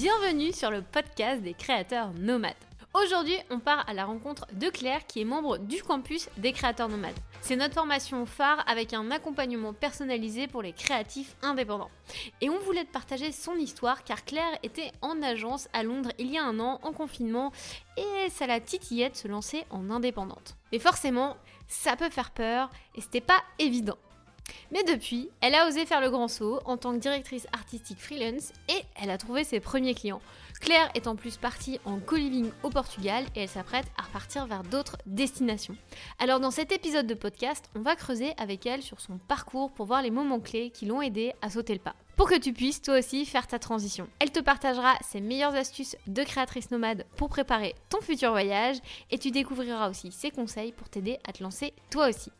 Bienvenue sur le podcast des créateurs nomades. Aujourd'hui, on part à la rencontre de Claire qui est membre du campus des créateurs nomades. C'est notre formation phare avec un accompagnement personnalisé pour les créatifs indépendants. Et on voulait te partager son histoire car Claire était en agence à Londres il y a un an en confinement et ça la titillait de se lancer en indépendante. Mais forcément, ça peut faire peur et c'était pas évident. Mais depuis, elle a osé faire le grand saut en tant que directrice artistique freelance et elle a trouvé ses premiers clients. Claire est en plus partie en co-living au Portugal et elle s'apprête à repartir vers d'autres destinations. Alors dans cet épisode de podcast, on va creuser avec elle sur son parcours pour voir les moments clés qui l'ont aidé à sauter le pas. Pour que tu puisses toi aussi faire ta transition. Elle te partagera ses meilleures astuces de créatrice nomade pour préparer ton futur voyage et tu découvriras aussi ses conseils pour t'aider à te lancer toi aussi.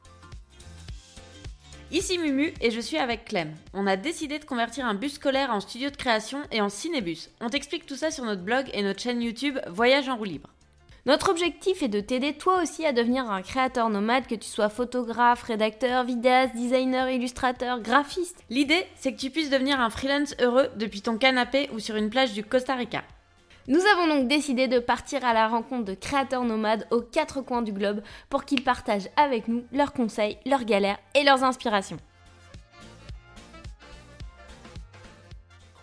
Ici Mumu et je suis avec Clem. On a décidé de convertir un bus scolaire en studio de création et en cinébus. On t'explique tout ça sur notre blog et notre chaîne YouTube Voyage en roue libre. Notre objectif est de t'aider toi aussi à devenir un créateur nomade, que tu sois photographe, rédacteur, vidéaste, designer, illustrateur, graphiste. L'idée, c'est que tu puisses devenir un freelance heureux depuis ton canapé ou sur une plage du Costa Rica. Nous avons donc décidé de partir à la rencontre de créateurs nomades aux quatre coins du globe pour qu'ils partagent avec nous leurs conseils, leurs galères et leurs inspirations.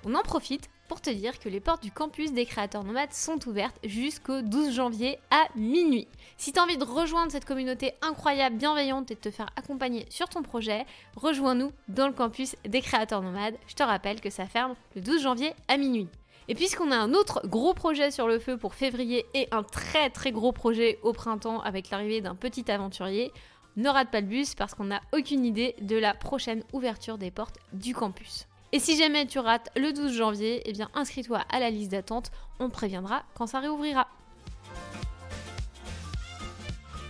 On en profite pour te dire que les portes du campus des créateurs nomades sont ouvertes jusqu'au 12 janvier à minuit. Si tu as envie de rejoindre cette communauté incroyable, bienveillante et de te faire accompagner sur ton projet, rejoins-nous dans le campus des créateurs nomades. Je te rappelle que ça ferme le 12 janvier à minuit. Et puisqu'on a un autre gros projet sur le feu pour février et un très très gros projet au printemps avec l'arrivée d'un petit aventurier, ne rate pas le bus parce qu'on n'a aucune idée de la prochaine ouverture des portes du campus. Et si jamais tu rates le 12 janvier, eh bien inscris-toi à la liste d'attente, on préviendra quand ça réouvrira.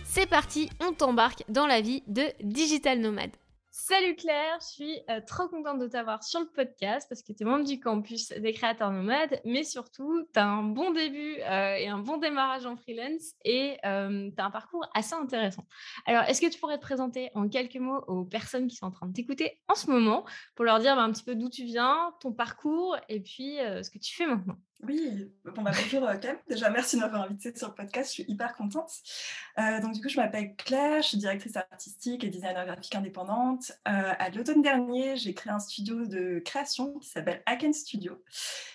C'est parti, on t'embarque dans la vie de Digital Nomade. Salut Claire, je suis euh, trop contente de t'avoir sur le podcast parce que tu es membre du campus des créateurs nomades, mais surtout, tu as un bon début euh, et un bon démarrage en freelance et euh, tu as un parcours assez intéressant. Alors, est-ce que tu pourrais te présenter en quelques mots aux personnes qui sont en train de t'écouter en ce moment pour leur dire bah, un petit peu d'où tu viens, ton parcours et puis ce que tu fais maintenant? Oui, bon, bah, bonjour Clem. Déjà, merci de m'avoir invitée sur le podcast. Je suis hyper contente. Euh, donc, du coup, je m'appelle Claire, je suis directrice artistique et designer graphique indépendante. Euh, à l'automne dernier, j'ai créé un studio de création qui s'appelle Hacken Studio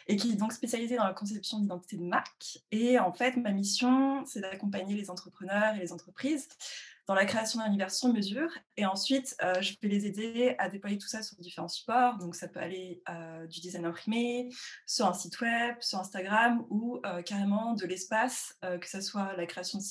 et qui est donc spécialisé dans la conception d'identité de marque. Et en fait, ma mission, c'est d'accompagner les entrepreneurs et les entreprises dans la création d'un univers sur mesure. Et ensuite, euh, je peux les aider à déployer tout ça sur différents supports. Donc, ça peut aller euh, du design imprimé, sur un site web, sur Instagram ou euh, carrément de l'espace, que ce soit la création de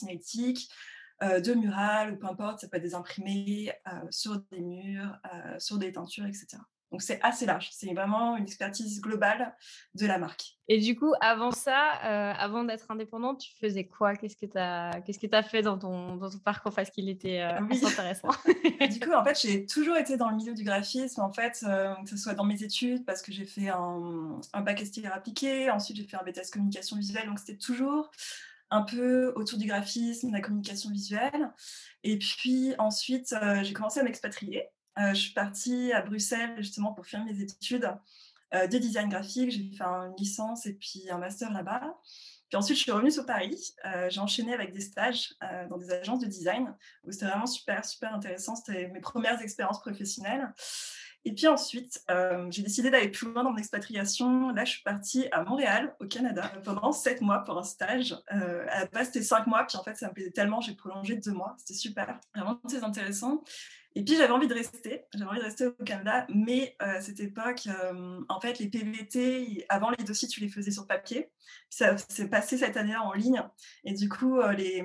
de murales ou peu importe, ça peut être des imprimés sur des murs, sur des teintures, etc. Donc c'est assez large, c'est vraiment une expertise globale de la marque. Et du coup, avant ça, euh, avant d'être indépendante, tu faisais quoi? Qu'est-ce que tu as, qu'est-ce que as fait dans ton, dans ton parcours? Parce qu'il était euh, intéressant. Du coup, en fait, j'ai toujours été dans le milieu du graphisme, en fait, euh, que ce soit dans mes études, parce que j'ai fait un, un bac STR appliqué, ensuite j'ai fait un BTS communication visuelle, donc c'était toujours un peu autour du graphisme, de la communication visuelle. Et puis ensuite, j'ai commencé à m'expatrier. Euh, je suis partie à Bruxelles justement pour faire mes études euh, de design graphique. J'ai fait une licence et puis un master là-bas. Puis ensuite, je suis revenue sur Paris. Euh, j'ai enchaîné avec des stages dans des agences de design où c'était vraiment super, super intéressant. C'était mes premières expériences professionnelles. Et puis ensuite, j'ai décidé d'aller plus loin dans mon expatriation. Là, je suis partie à Montréal, au Canada, pendant sept mois pour un stage. à la base, c'était cinq mois, puis en fait, ça me plaisait tellement, j'ai prolongé deux mois. C'était super, vraiment très intéressant. Et puis j'avais envie de rester, j'avais envie de rester au Canada, mais euh, à cette époque, euh, en fait, les PVT, avant les dossiers, tu les faisais sur papier. ça s'est passé cette année-là en ligne. Et du coup, euh, les,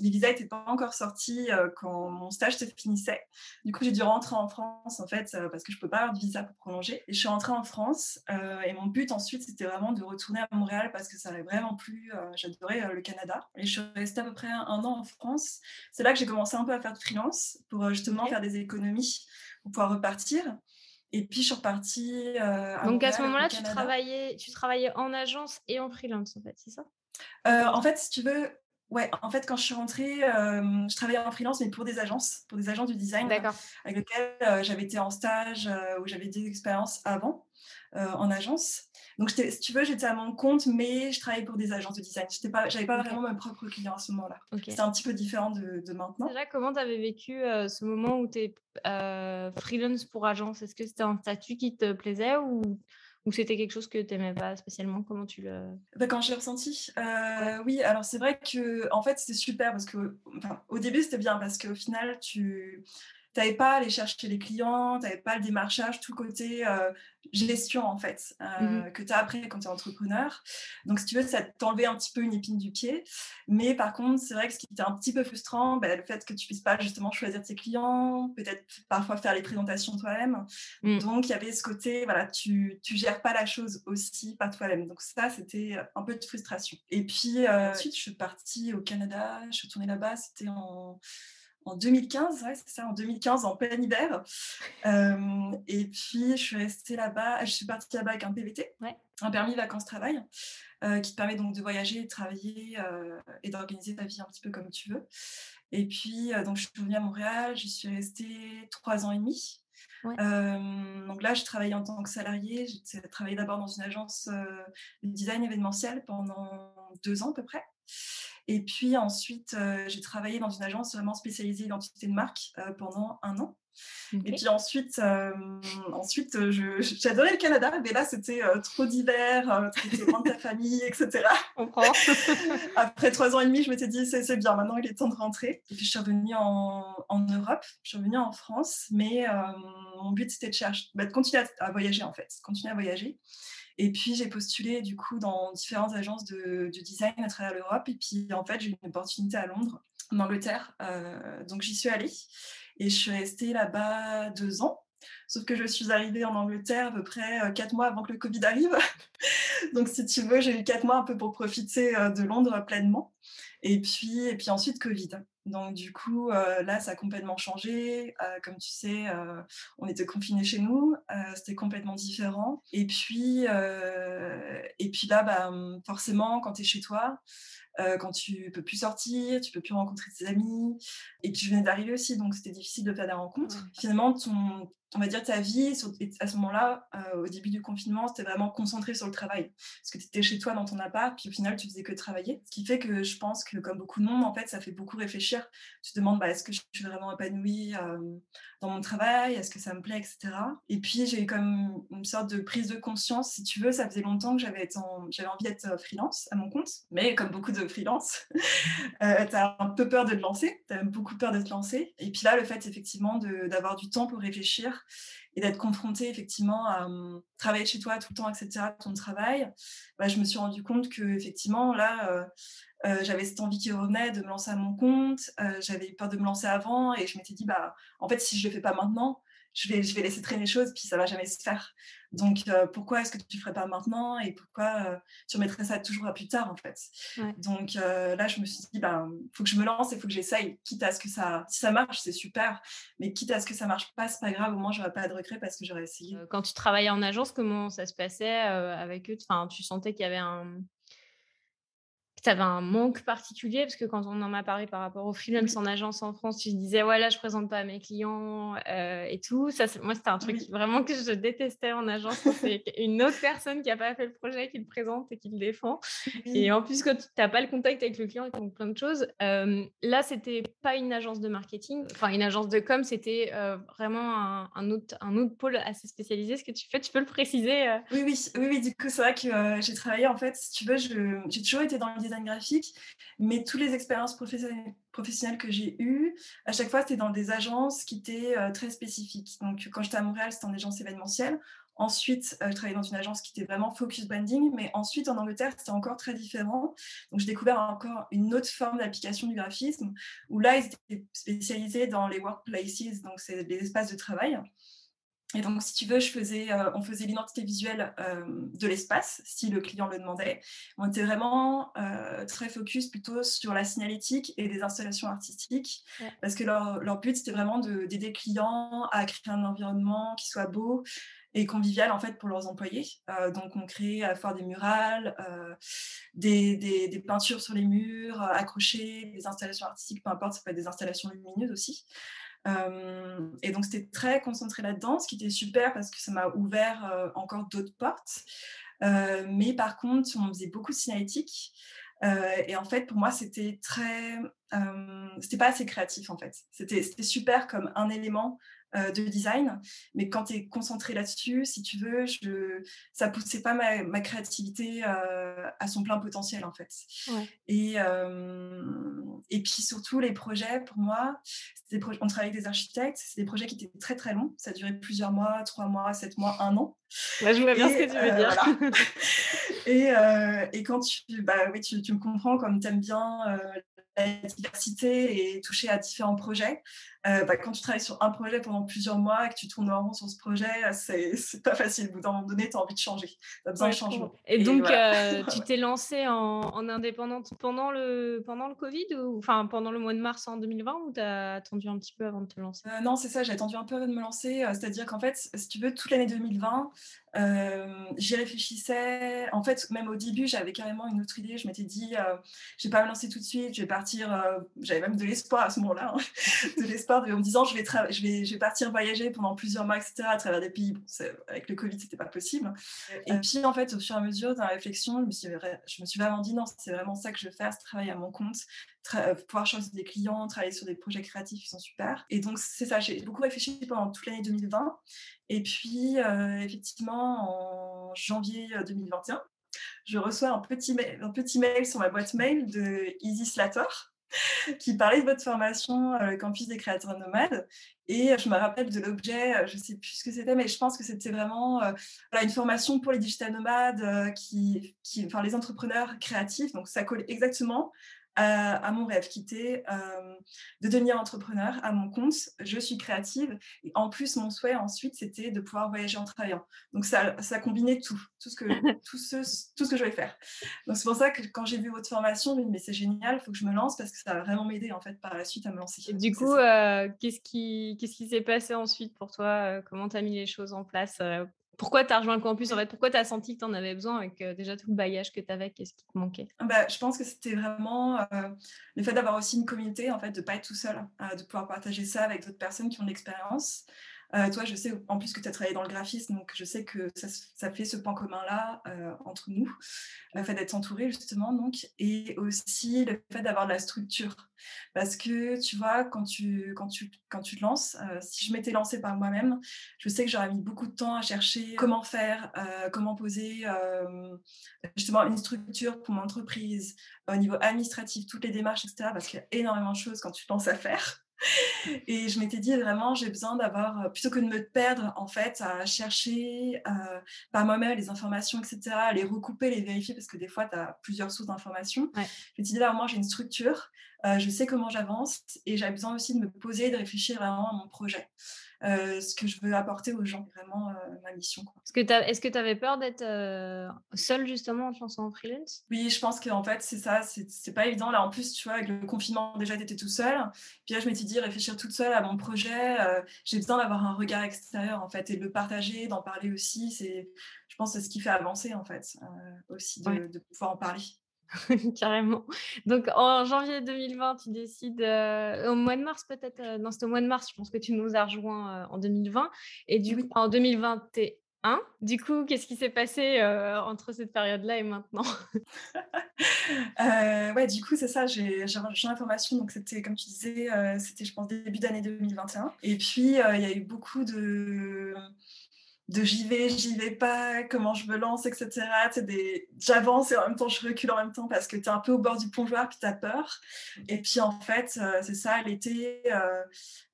visas n'étaient pas encore sortis quand mon stage se finissait. Du coup, j'ai dû rentrer en France, en fait, parce que je ne peux pas avoir de visa pour prolonger. Et je suis rentrée en France. et mon but ensuite, c'était vraiment de retourner à Montréal parce que ça n'avait vraiment plus. J'adorais le Canada. Et je suis restée à peu près un an en France. C'est là que j'ai commencé un peu à faire de freelance pour justement faire des économies pour pouvoir repartir. Et puis, je suis repartie. Euh, Donc, à ce moment-là, tu travaillais, tu travaillais en agence et en freelance, en fait, c'est ça? Euh, En fait, si tu veux, Ouais, en fait, quand je suis rentrée, euh, je travaillais en freelance, mais pour des agences, pour des agences du design, avec lesquelles euh, j'avais été en stage ou j'avais des expériences avant en agence. Donc, si tu veux, j'étais à mon compte, mais je travaillais pour des agences de design. Je n'avais pas, vraiment mon propre client à ce moment-là. C'était un petit peu différent de, maintenant. Déjà, comment tu avais vécu ce moment où tu es freelance pour agence? Est-ce que c'était un statut qui te plaisait ou ou c'était quelque chose que tu n'aimais pas spécialement? Comment tu le... Bah, quand j'ai ressenti, euh, oui, alors c'est vrai que en fait c'était super parce que enfin, au début c'était bien parce qu'au final tu tu n'avais pas à aller chercher les clients, tu n'avais pas le démarchage, tout côté euh, gestion en fait, euh, mmh que tu as appris quand tu es entrepreneur. Donc si tu veux, ça t'enlevait un petit peu une épine du pied. Mais par contre, c'est vrai que ce qui était un petit peu frustrant, bah, le fait que tu puisses pas justement choisir tes clients, peut-être parfois faire les présentations toi-même. Mmh. Donc il y avait ce côté, voilà, tu, tu gères pas la chose aussi par toi-même. Donc ça, c'était un peu de frustration. Et puis euh, ensuite, je suis partie au Canada, je suis retournée là-bas, c'était en en 2015, ouais, c'est ça, en 2015, en plein hiver. Euh, et puis, je suis restée là-bas, je suis partie là-bas avec un PVT, un permis vacances-travail, euh, qui te permet donc de voyager, de travailler euh, et d'organiser ta vie un petit peu comme tu veux. Et puis, donc, je suis revenue à Montréal, j'y suis restée trois ans et demi. donc là, je travaillais en tant que salarié. J'ai travaillé d'abord dans une agence de design événementiel pendant deux ans à peu près. Et puis ensuite, euh, j'ai travaillé dans une agence vraiment spécialisée identité de marque euh, pendant un an. Et puis ensuite, euh, ensuite j'adorais le Canada, mais là, c'était trop d'hiver, tu étais loin de ta famille, etc. Après trois ans et demi, je m'étais dit, c'est bien, maintenant il est temps de rentrer. Et puis je suis revenue en, en Europe, je suis revenue en France, mais mon but, c'était de, chercher, bah, de continuer à, à, voyager, en fait, continuer à voyager. Et puis, j'ai postulé du coup dans différentes agences de, design à travers l'Europe. Et puis, en fait, j'ai eu une opportunité à Londres, en Angleterre. Euh, donc, j'y suis allée. Et je suis restée là-bas deux ans. Sauf que je suis arrivée en Angleterre à peu près euh, quatre mois avant que le Covid arrive. donc, si tu veux, j'ai eu quatre mois un peu pour profiter euh, de Londres pleinement. Et puis, et puis ensuite, Covid. Donc du coup, euh, là, ça a complètement changé. Euh, comme tu sais, euh, on était confinés chez nous, c'était complètement différent. Et puis, et puis là, bah, forcément, quand tu es chez toi, quand tu peux plus sortir, tu peux plus rencontrer tes amis. Et puis je venais d'arriver aussi, donc c'était difficile de faire des rencontres. Finalement, ton, on va dire, ta vie, à ce moment-là, euh, au début du confinement, c'était vraiment concentré sur le travail. Parce que tu étais chez toi dans ton appart, puis au final, tu faisais que travailler. Ce qui fait que je pense que, comme beaucoup de monde, en fait, ça fait beaucoup réfléchir. Tu te demandes, bah, est-ce que je suis vraiment épanouie euh, dans mon travail? Est-ce que ça me plaît, etc. Et puis, j'ai eu comme une sorte de prise de conscience. Si tu veux, ça faisait longtemps que j'avais envie d'être euh, freelance à mon compte. Mais comme beaucoup de freelance, tu as un peu peur de te lancer. Tu as beaucoup peur de te lancer. Et puis là, le fait, effectivement, d'avoir du temps pour réfléchir, et d'être confrontée effectivement à hum, travailler chez toi tout le temps, etc., ton travail, bah, je me suis rendu compte que effectivement là, euh, euh, j'avais cette envie qui revenait de me lancer à mon compte, euh, j'avais peur de me lancer avant et je m'étais dit bah en fait si je le fais pas maintenant, je vais, je vais laisser traîner les choses, puis ça va jamais se faire. Donc, euh, pourquoi est-ce que tu ne ferais pas maintenant et pourquoi euh, tu remettrais ça toujours à plus tard, en fait? Donc, euh, là, je me suis dit, il ben, faut que je me lance et il faut que j'essaye, quitte à ce que ça... Si ça marche, c'est super, mais quitte à ce que ça marche pas, c'est pas grave, au moins, je n'aurai pas de regret parce que j'aurais essayé. Quand tu travaillais en agence, comment ça se passait avec eux? Enfin, Tu sentais qu'il y avait un tu avais un manque particulier parce que quand on en m'a parlé par rapport au freelance en agence en France, tu disais ouais là je présente pas à mes clients euh, et tout. Ça, moi c'était un truc vraiment que je détestais en agence. C'est une autre personne qui a pas fait le projet qui le présente et qui le défend. Et en plus quand tu n'as pas le contact avec le client et plein de choses. Euh, là c'était pas une agence de marketing, enfin une agence de com, c'était euh, vraiment un, autre un autre pôle assez spécialisé. Ce que tu fais, tu peux le préciser Oui oui oui oui. Du coup c'est vrai que j'ai travaillé en fait si tu veux, j'ai toujours été dans le graphique, mais toutes les expériences professionnelles que j'ai eues, à chaque fois, c'était dans des agences qui étaient euh, très spécifiques. Donc, quand j'étais à Montréal, c'était en agence événementielle. Ensuite, euh, je travaillais dans une agence qui était vraiment focus branding, mais ensuite en Angleterre, c'était encore très différent. Donc, j'ai découvert encore une autre forme d'application du graphisme, où là, ils étaient spécialisés dans les workplaces, donc c'est des espaces de travail. Et donc, si tu veux, je faisais, euh, on faisait l'identité visuelle euh, de l'espace, si le client le demandait. On était vraiment euh, très focus plutôt sur la signalétique et les installations artistiques, parce que leur, leur but, c'était vraiment d'aider le client à créer un environnement qui soit beau, et convivial en fait pour leurs employés. donc on crée à la fois des murales, des, des, peintures sur les murs, accrochées, des installations artistiques, peu importe, ça peut être des installations lumineuses aussi. Et donc c'était très concentré là-dedans, ce qui était super parce que ça m'a ouvert encore d'autres portes. mais par contre, on faisait beaucoup de cinétique. et en fait, pour moi, c'était très, c'était pas assez créatif en fait. C'était super comme un élément euh, de design. Mais quand tu es concentré là-dessus, si tu veux, je, ça poussait pas ma, créativité euh, à son plein potentiel, en fait. Et, euh, et puis surtout, les projets, pour moi, des on travaille avec des architectes, c'est des projets qui étaient très très longs. Ça durait plusieurs mois, trois mois, sept mois, un an. je vois bien ce que tu veux dire. et, et, quand tu, bah, oui, tu, tu me comprends, comme tu aimes bien la diversité et toucher à différents projets. Euh, bah, quand tu travailles sur un projet pendant plusieurs mois et que tu tournes en rond sur ce projet, c'est pas facile. Au bout d'un moment donné, tu as envie de changer. Tu as besoin de changement. Et, donc, euh, tu t'es lancée en, indépendante pendant le, pendant le Covid ou enfin pendant le mois de mars en 2020 ou tu as attendu un petit peu avant de te lancer? Euh, Non, c'est ça, j'ai attendu un peu avant de me lancer. C'est-à-dire qu'en fait, si tu veux, toute l'année 2020, j'y réfléchissais. En fait, même au début, j'avais carrément une autre idée. Je m'étais dit, je vais pas me lancer tout de suite, je vais partir. j'avais même de l'espoir à ce moment-là, hein. de l'espoir en me disant je vais, je, vais, je vais partir voyager pendant plusieurs mois, etc., à travers des pays. Bon, avec le Covid, c'était pas possible. Et puis, en fait, au fur et à mesure, dans la réflexion, je me suis, je me suis vraiment dit non, c'est vraiment ça que je veux faire, c'est travailler à mon compte, euh, pouvoir choisir des clients, travailler sur des projets créatifs qui sont super. Et donc, c'est ça, j'ai beaucoup réfléchi pendant toute l'année 2020. Et puis, euh, effectivement, en janvier 2021, euh, je reçois un petit, mail, un petit mail sur ma boîte mail de Easy Slater qui parlait de votre formation, euh, le campus des créateurs nomades. Et je me rappelle de l'objet, euh, je ne sais plus ce que c'était, mais je pense que c'était vraiment euh, une formation pour les digital nomades, qui, qui, enfin, les entrepreneurs créatifs. Donc ça colle exactement à, mon rêve, quitter, euh, de devenir entrepreneur à mon compte. Je suis créative. Et en plus, mon souhait ensuite, c'était de pouvoir voyager en travaillant. Donc, ça, ça combinait tout, tout ce que, tout ce, tout ce que je voulais faire. Donc, c'est pour ça que quand j'ai vu votre formation, je me dit, mais c'est génial, il faut que je me lance parce que ça va vraiment m'aider, en fait, par la suite à me lancer. du coup, euh, qu'est-ce qui qu'est-ce qui s'est passé ensuite pour toi? Euh, Comment tu as mis les choses en place? Pourquoi tu as rejoint le campus en fait Pourquoi tu as senti que tu en avais besoin avec euh, déjà tout le bagage que tu avais Qu'est-ce qui te manquait? Bah, Je pense que c'était vraiment euh, le fait d'avoir aussi une communauté, en fait, de ne pas être tout seul, euh, de pouvoir partager ça avec d'autres personnes qui ont de l'expérience. Toi, je sais en plus que tu as travaillé dans le graphisme, donc je sais que ça, fait ce point commun-là entre nous, le fait d'être entouré justement, donc, et aussi le fait d'avoir de la structure. Parce que tu vois, quand tu, quand tu, quand tu te lances, euh, si je m'étais lancée par moi-même, je sais que j'aurais mis beaucoup de temps à chercher comment faire, euh, comment poser euh, justement une structure pour mon entreprise, au niveau administratif, toutes les démarches, etc. Parce qu'il y a énormément de choses quand tu te lances à faire. Et je m'étais dit vraiment, j'ai besoin d'avoir, euh, plutôt que de me perdre en fait, à chercher euh, par moi-même les informations, etc., à les recouper, les vérifier, parce que des fois, tu as plusieurs sources d'informations. Je me suis dit, là, moi, j'ai une structure, euh, je sais comment j'avance, et j'ai besoin aussi de me poser, de réfléchir vraiment à mon projet. Euh, ce que je veux apporter aux gens, vraiment euh, ma mission. Est-ce que tu avais peur d'être seule justement en chanson en freelance? Oui, je pense qu'en fait c'est ça, c'est pas évident. Là en plus, tu vois, avec le confinement déjà, tu étais tout seul. Puis là, je m'étais dit, réfléchir toute seule à mon projet, j'ai besoin d'avoir un regard extérieur en fait et de le partager, d'en parler aussi. Je pense, c'est ce qui fait avancer en fait, aussi de pouvoir en parler. Carrément. Donc en janvier 2020, tu décides, euh, au mois de mars peut-être, euh, non c'était au mois de mars, je pense que tu nous as rejoint euh, en 2020. Et du coup, en 2021, du coup, qu'est-ce qui s'est passé entre cette période-là et maintenant? Ouais, du coup, c'est ça, j'ai rejoint l'information, donc c'était, comme tu disais, c'était je pense début d'année 2021. Et puis, il y a eu beaucoup de de j'y vais, j'y vais pas, comment je me lance, etc. Des... J'avance et en même temps je recule en même temps parce que tu es un peu au bord du plongeoir puis tu as peur. Et puis en fait, euh, c'est ça, l'été, euh,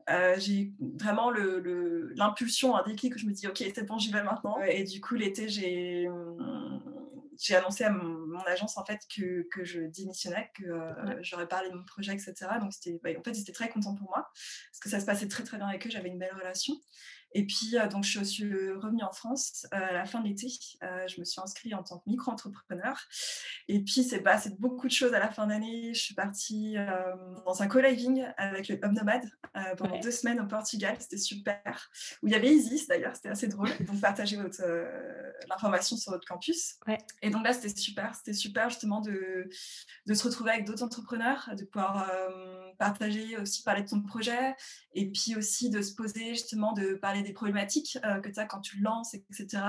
euh, j'ai vraiment l'impulsion, le, un déclic que je me dis, ok, c'est bon, j'y vais maintenant. Et du coup, l'été, j'ai j'ai annoncé à mon, agence en fait que, que je démissionnais, que j'aurais parlé de mon projet, etc. Donc c'était, bah, en fait, ils étaient très contents pour moi parce que ça se passait très très bien avec eux, j'avais une belle relation. Et puis, donc, je suis revenue en France à la fin de l'été. je me suis inscrite en tant que micro-entrepreneur. Et puis, c'est passé beaucoup de choses à la fin d'année. Je suis partie dans un co-living avec le Hub Nomad pendant deux semaines au Portugal. C'était super. Où il y avait Isis d'ailleurs, c'était assez drôle. Donc, partager l'information sur votre campus. Et donc là, c'était super. C'était super justement de, de se retrouver avec d'autres entrepreneurs, de pouvoir partager aussi, parler de ton projet et puis aussi de se poser justement, de parler des problématiques euh, que tu as quand tu lances, etc.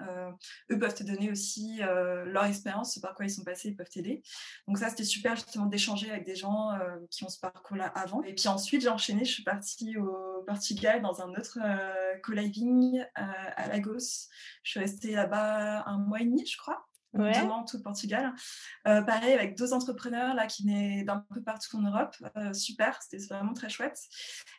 Euh, eux peuvent te donner aussi euh, leur expérience, par quoi ils sont passés, ils peuvent t'aider. Donc ça, c'était super justement d'échanger avec des gens qui ont ce parcours-là avant. Et puis ensuite, j'ai enchaîné, je suis partie au Portugal dans un autre co-living à Lagos. Je suis restée là-bas un mois et demi, je crois ouais. tout le Portugal. Euh, pareil, avec deux entrepreneurs là, qui venaient d'un peu partout en Europe. Euh, super, c'était vraiment très chouette.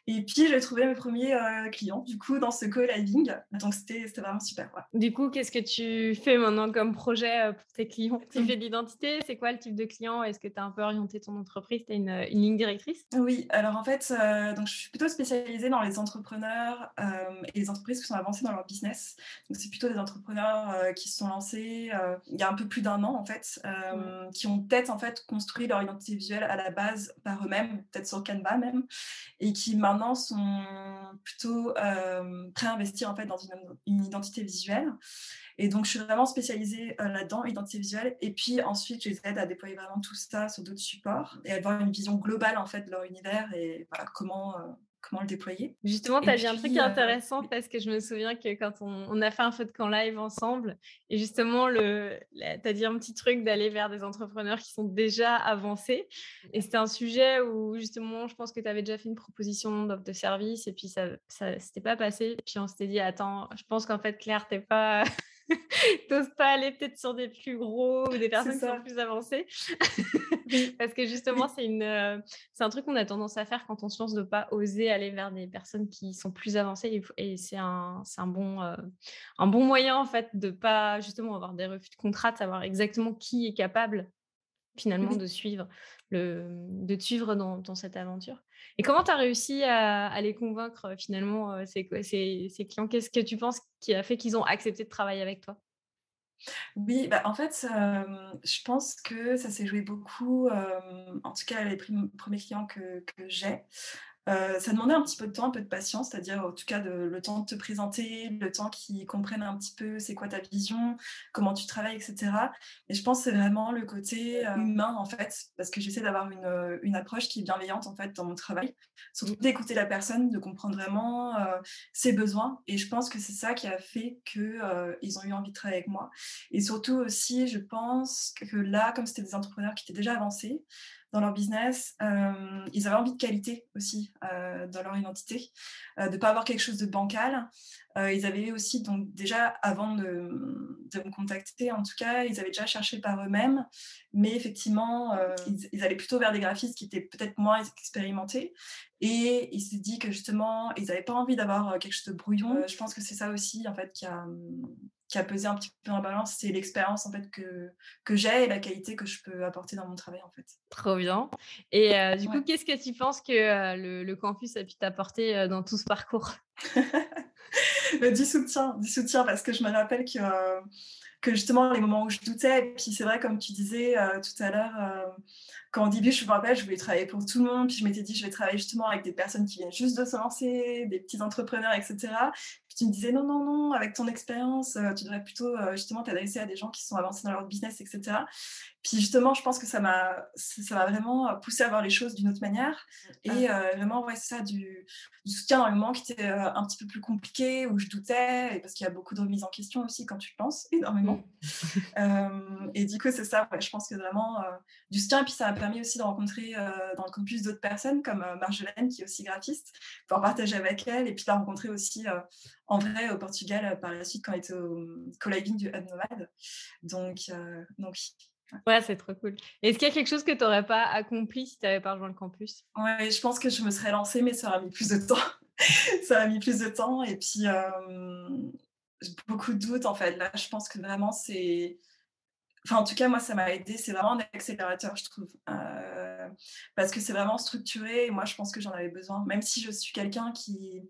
Et puis, j'ai trouvé mes premiers euh, clients, du coup, dans ce co-living. Donc, c'était vraiment super. Du coup, qu'est-ce que tu fais maintenant comme projet pour tes clients? Tu fais de l'identité C'est quoi le type de client? Est-ce que tu as un peu orienté ton entreprise? Tu as une, une, ligne directrice? Oui, alors en fait, donc, je suis plutôt spécialisée dans les entrepreneurs et les entreprises qui sont avancées dans leur business. Donc, c'est plutôt des entrepreneurs qui se sont lancés. Il y a un peu plus d'un an en fait, euh, qui ont peut-être en fait construit leur identité visuelle à la base par eux-mêmes, peut-être sur Canva même, et qui maintenant sont plutôt euh, prêts à investir en fait dans une, identité visuelle. Et donc je suis vraiment spécialisée euh, là-dedans, identité visuelle, et puis ensuite je les aide à déployer vraiment tout ça sur d'autres supports et à avoir une vision globale en fait de leur univers et voilà, comment comment le déployer. Justement, tu as dit un truc euh, intéressant parce que je me souviens que quand on, a fait un feu de camp live ensemble, et justement, tu as dit un petit truc d'aller vers des entrepreneurs qui sont déjà avancés. Et c'était un sujet où justement, je pense que tu avais déjà fait une proposition d'offre de service et puis ça ne s'était pas passé. Puis on s'était dit, attends, je pense qu'en fait, Claire, tu pas... T'oses pas aller peut-être sur des plus gros ou des personnes qui sont plus avancées. Parce que justement, c'est une, euh, c'est un truc qu'on a tendance à faire quand on se lance de pas oser aller vers des personnes qui sont plus avancées. Et, c'est un, c'est un bon, euh, un bon moyen en fait de pas justement avoir des refus de contrat, de savoir exactement qui est capable finalement de suivre le, de te suivre dans, dans cette aventure. Et comment tu as réussi à, les convaincre euh, finalement, euh, ces, clients? Qu'est-ce que tu penses qui a fait qu'ils ont accepté de travailler avec toi? Oui, bah en fait, je pense que ça s'est joué beaucoup, en tout cas les premiers clients que j'ai, euh, ça demandait un petit peu de temps, un peu de patience, c'est-à-dire en tout cas le temps de te présenter, le temps qu'ils comprennent un petit peu c'est quoi ta vision, comment tu travailles, etc. Et je pense que c'est vraiment le côté euh, humain en fait, parce que j'essaie d'avoir une, euh, une, approche qui est bienveillante en fait dans mon travail, surtout d'écouter la personne, de comprendre vraiment ses besoins. Et je pense que c'est ça qui a fait qu'ils ont eu envie de travailler avec moi. Et surtout aussi, je pense que là, comme c'était des entrepreneurs qui étaient déjà avancés, dans leur business. Euh, ils avaient envie de qualité aussi euh, dans leur identité, euh, de ne pas avoir quelque chose de bancal. ils avaient aussi, donc déjà avant de, de, me contacter, en tout cas, ils avaient déjà cherché par eux-mêmes, mais effectivement, ils, allaient plutôt vers des graphistes qui étaient peut-être moins expérimentés. Et ils se dit que justement, ils n'avaient pas envie d'avoir quelque chose de brouillon. je pense que c'est ça aussi, en fait, qui a, qui a pesé un petit peu en balance, c'est l'expérience en fait que, que j'ai et la qualité que je peux apporter dans mon travail en fait. Trop bien. Et euh, du coup, qu'est-ce que tu penses que euh, le, campus a pu t'apporter euh, dans tout ce parcours? Du soutien, du soutien parce que je me rappelle que, que justement les moments où je doutais, et puis c'est vrai comme tu disais tout à l'heure, quand au début je me rappelle, je voulais travailler pour tout le monde, puis je m'étais dit je vais travailler justement avec des personnes qui viennent juste de se lancer, des petits entrepreneurs, etc tu me disais non, non, non, avec ton expérience, euh, tu devrais plutôt euh, justement t'adresser à des gens qui sont avancés dans leur business, etc. Puis justement, je pense que ça m'a, ça m'a vraiment poussé à voir les choses d'une autre manière. Et ah. euh, vraiment, ouais, c'est ça, du, soutien dans le moment qui était un petit peu plus compliqué, où je doutais, et parce qu'il y a beaucoup de remises en question aussi quand tu le penses, énormément. Mm. et du coup, c'est ça, je pense que vraiment du soutien. Et puis ça m'a permis aussi de rencontrer dans le campus d'autres personnes, comme Marjolaine, qui est aussi graphiste, pour partager avec elle, et puis la rencontrer aussi en vrai au Portugal euh, par la suite quand elle était au euh, co-living du Hub Nomad. Donc, euh, donc Ouais, c'est trop cool. Est-ce qu'il y a quelque chose que tu n'aurais pas accompli si tu n'avais pas rejoint le campus? Ouais, je pense que je me serais lancée, mais ça aurait mis plus de temps. ça a mis plus de temps. Et puis, beaucoup de doutes, en fait. Là, je pense que vraiment, c'est... Enfin, en tout cas, moi, ça m'a aidé. C'est vraiment un accélérateur, je trouve. parce que c'est vraiment structuré. Et moi, je pense que j'en avais besoin. Même si je suis quelqu'un qui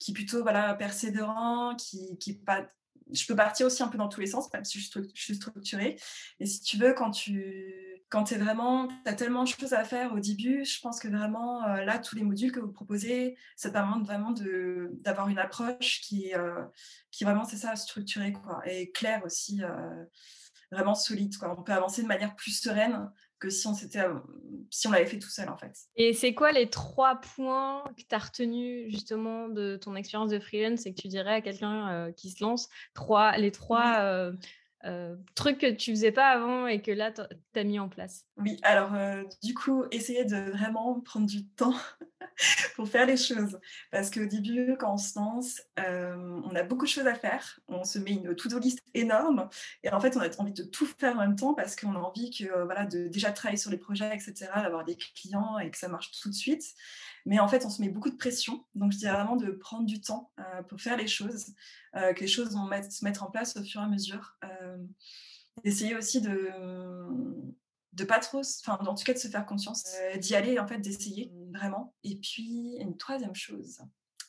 qui plutôt voilà, persévérant, qui, qui pas. Je peux partir aussi un peu dans tous les sens, même si je suis structurée. Et si tu veux, quand tu quand vraiment, as tellement de choses à faire au début, je pense que vraiment, euh, là, tous les modules que vous proposez, ça permet vraiment d'avoir une approche qui, euh, qui vraiment, c'est ça, structurée, quoi, et claire aussi, euh, vraiment solide, quoi. On peut avancer de manière plus sereine que si on s'était si on l'avait fait tout seul en fait. Et c'est quoi les trois points que tu as retenus justement de ton expérience de freelance? Et que tu dirais à quelqu'un qui se lance trois les trois euh, truc que tu faisais pas avant et que là, tu as mis en place Oui, alors euh, du coup, essayer de vraiment prendre du temps pour faire les choses. Parce qu'au début, quand on se lance, euh, on a beaucoup de choses à faire. On se met une to-do list énorme. Et en fait, on a envie de tout faire en même temps parce qu'on a envie que, voilà, de déjà travailler sur les projets, etc., d'avoir des clients et que ça marche tout de suite. Mais en fait, on se met beaucoup de pression. Donc, je dirais vraiment de prendre du temps pour faire les choses, que les choses vont se mettre en place au fur et à mesure. D'essayer aussi de de pas trop, enfin en tout cas de se faire conscience, d'y aller en fait, d'essayer vraiment. Et puis une troisième chose,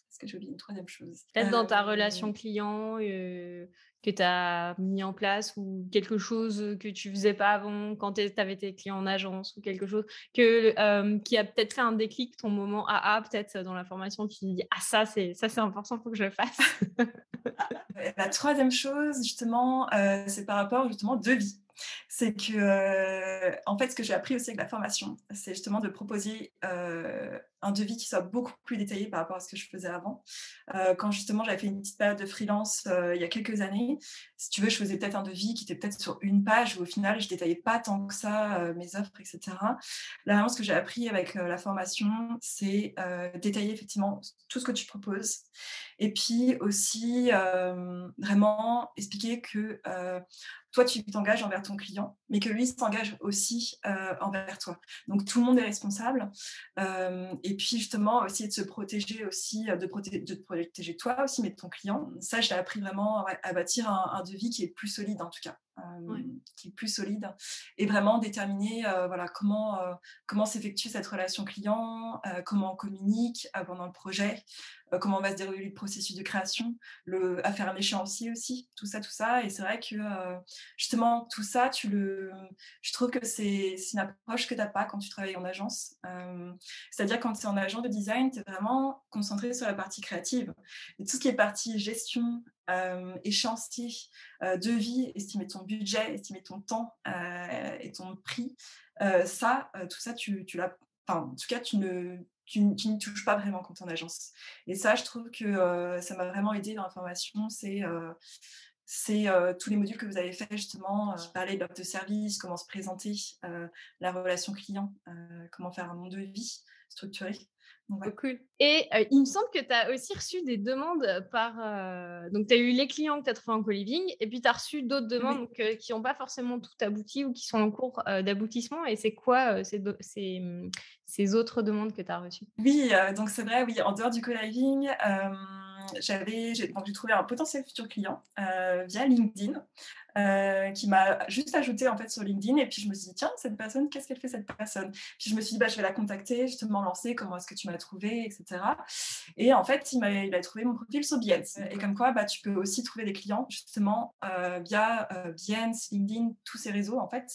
est-ce que j'ai oublié une troisième chose Peut-être dans ta relation client, que tu as mis en place ou quelque chose que tu faisais pas avant quand tu avais tes clients en agence ou quelque chose que, qui a peut-être fait un déclic, ton moment AA, peut-être dans la formation, tu dis Ah, ça, c'est ça c'est important, il faut que je le fasse. la troisième chose, justement, c'est par rapport justement de vie c'est que, en fait, ce que j'ai appris aussi avec la formation, c'est justement de proposer un devis qui soit beaucoup plus détaillé par rapport à ce que je faisais avant. quand justement j'avais fait une petite période de freelance il y a quelques années, si tu veux, je faisais peut-être un devis qui était peut-être sur une page où au final je détaillais pas tant que ça mes offres, etc. Là, vraiment, ce que j'ai appris avec la formation, c'est détailler effectivement tout ce que tu proposes et puis aussi vraiment expliquer que toi, tu t'engages envers ton client, mais que lui s'engage aussi euh, envers toi. Donc, tout le monde est responsable. Euh, et puis, justement, essayer de se protéger aussi, de, protéger, de te protéger toi aussi, mais de ton client. Ça, j'ai appris vraiment à bâtir un, devis qui est plus solide, en tout cas. Qui est plus solide et vraiment déterminer voilà comment comment s'effectue cette relation client comment on communique pendant le projet comment va se dérouler le processus de création le à faire un échéancier aussi tout ça tout ça. Et c'est vrai que justement tout ça tu le je trouve que c'est une approche que tu n'as pas quand tu travailles en agence c'est-à-dire quand tu es en agent de design tu es vraiment concentré sur la partie créative. Et tout ce qui est partie gestion euh, échéancier, euh, devis, estimer ton budget, estimer ton temps euh, et ton prix, euh, ça, tout ça, tu, tu l'as. Enfin, en tout cas, tu ne, tu, n'y touches pas vraiment quand tu en agence. Et ça, je trouve que ça m'a vraiment aidé dans la formation. C'est c'est tous les modules que vous avez fait justement, parler de l'offre de service, comment se présenter, la relation client, comment faire un monde de vie structuré. Cool. Et il me semble que tu as aussi reçu des demandes par. donc, tu as eu les clients que tu as trouvés en co-living, et puis tu as reçu d'autres demandes qui n'ont pas forcément tout abouti ou qui sont en cours d'aboutissement. Et c'est quoi ces, ces, ces, autres demandes que tu as reçues? Oui, donc c'est vrai, oui, en dehors du co-living, j'avais j'ai trouvé un potentiel futur client via LinkedIn. Euh, qui m'a juste ajouté en fait sur LinkedIn. Et puis je me suis dit tiens cette personne qu'est-ce qu'elle fait cette personne? Puis je me suis dit bah je vais la contacter justement lancer comment est-ce que tu m'as trouvé etc et en fait il, a, il a trouvé mon profil sur Behance et comme quoi bah tu peux aussi trouver des clients justement euh, via euh, LinkedIn tous ces réseaux en fait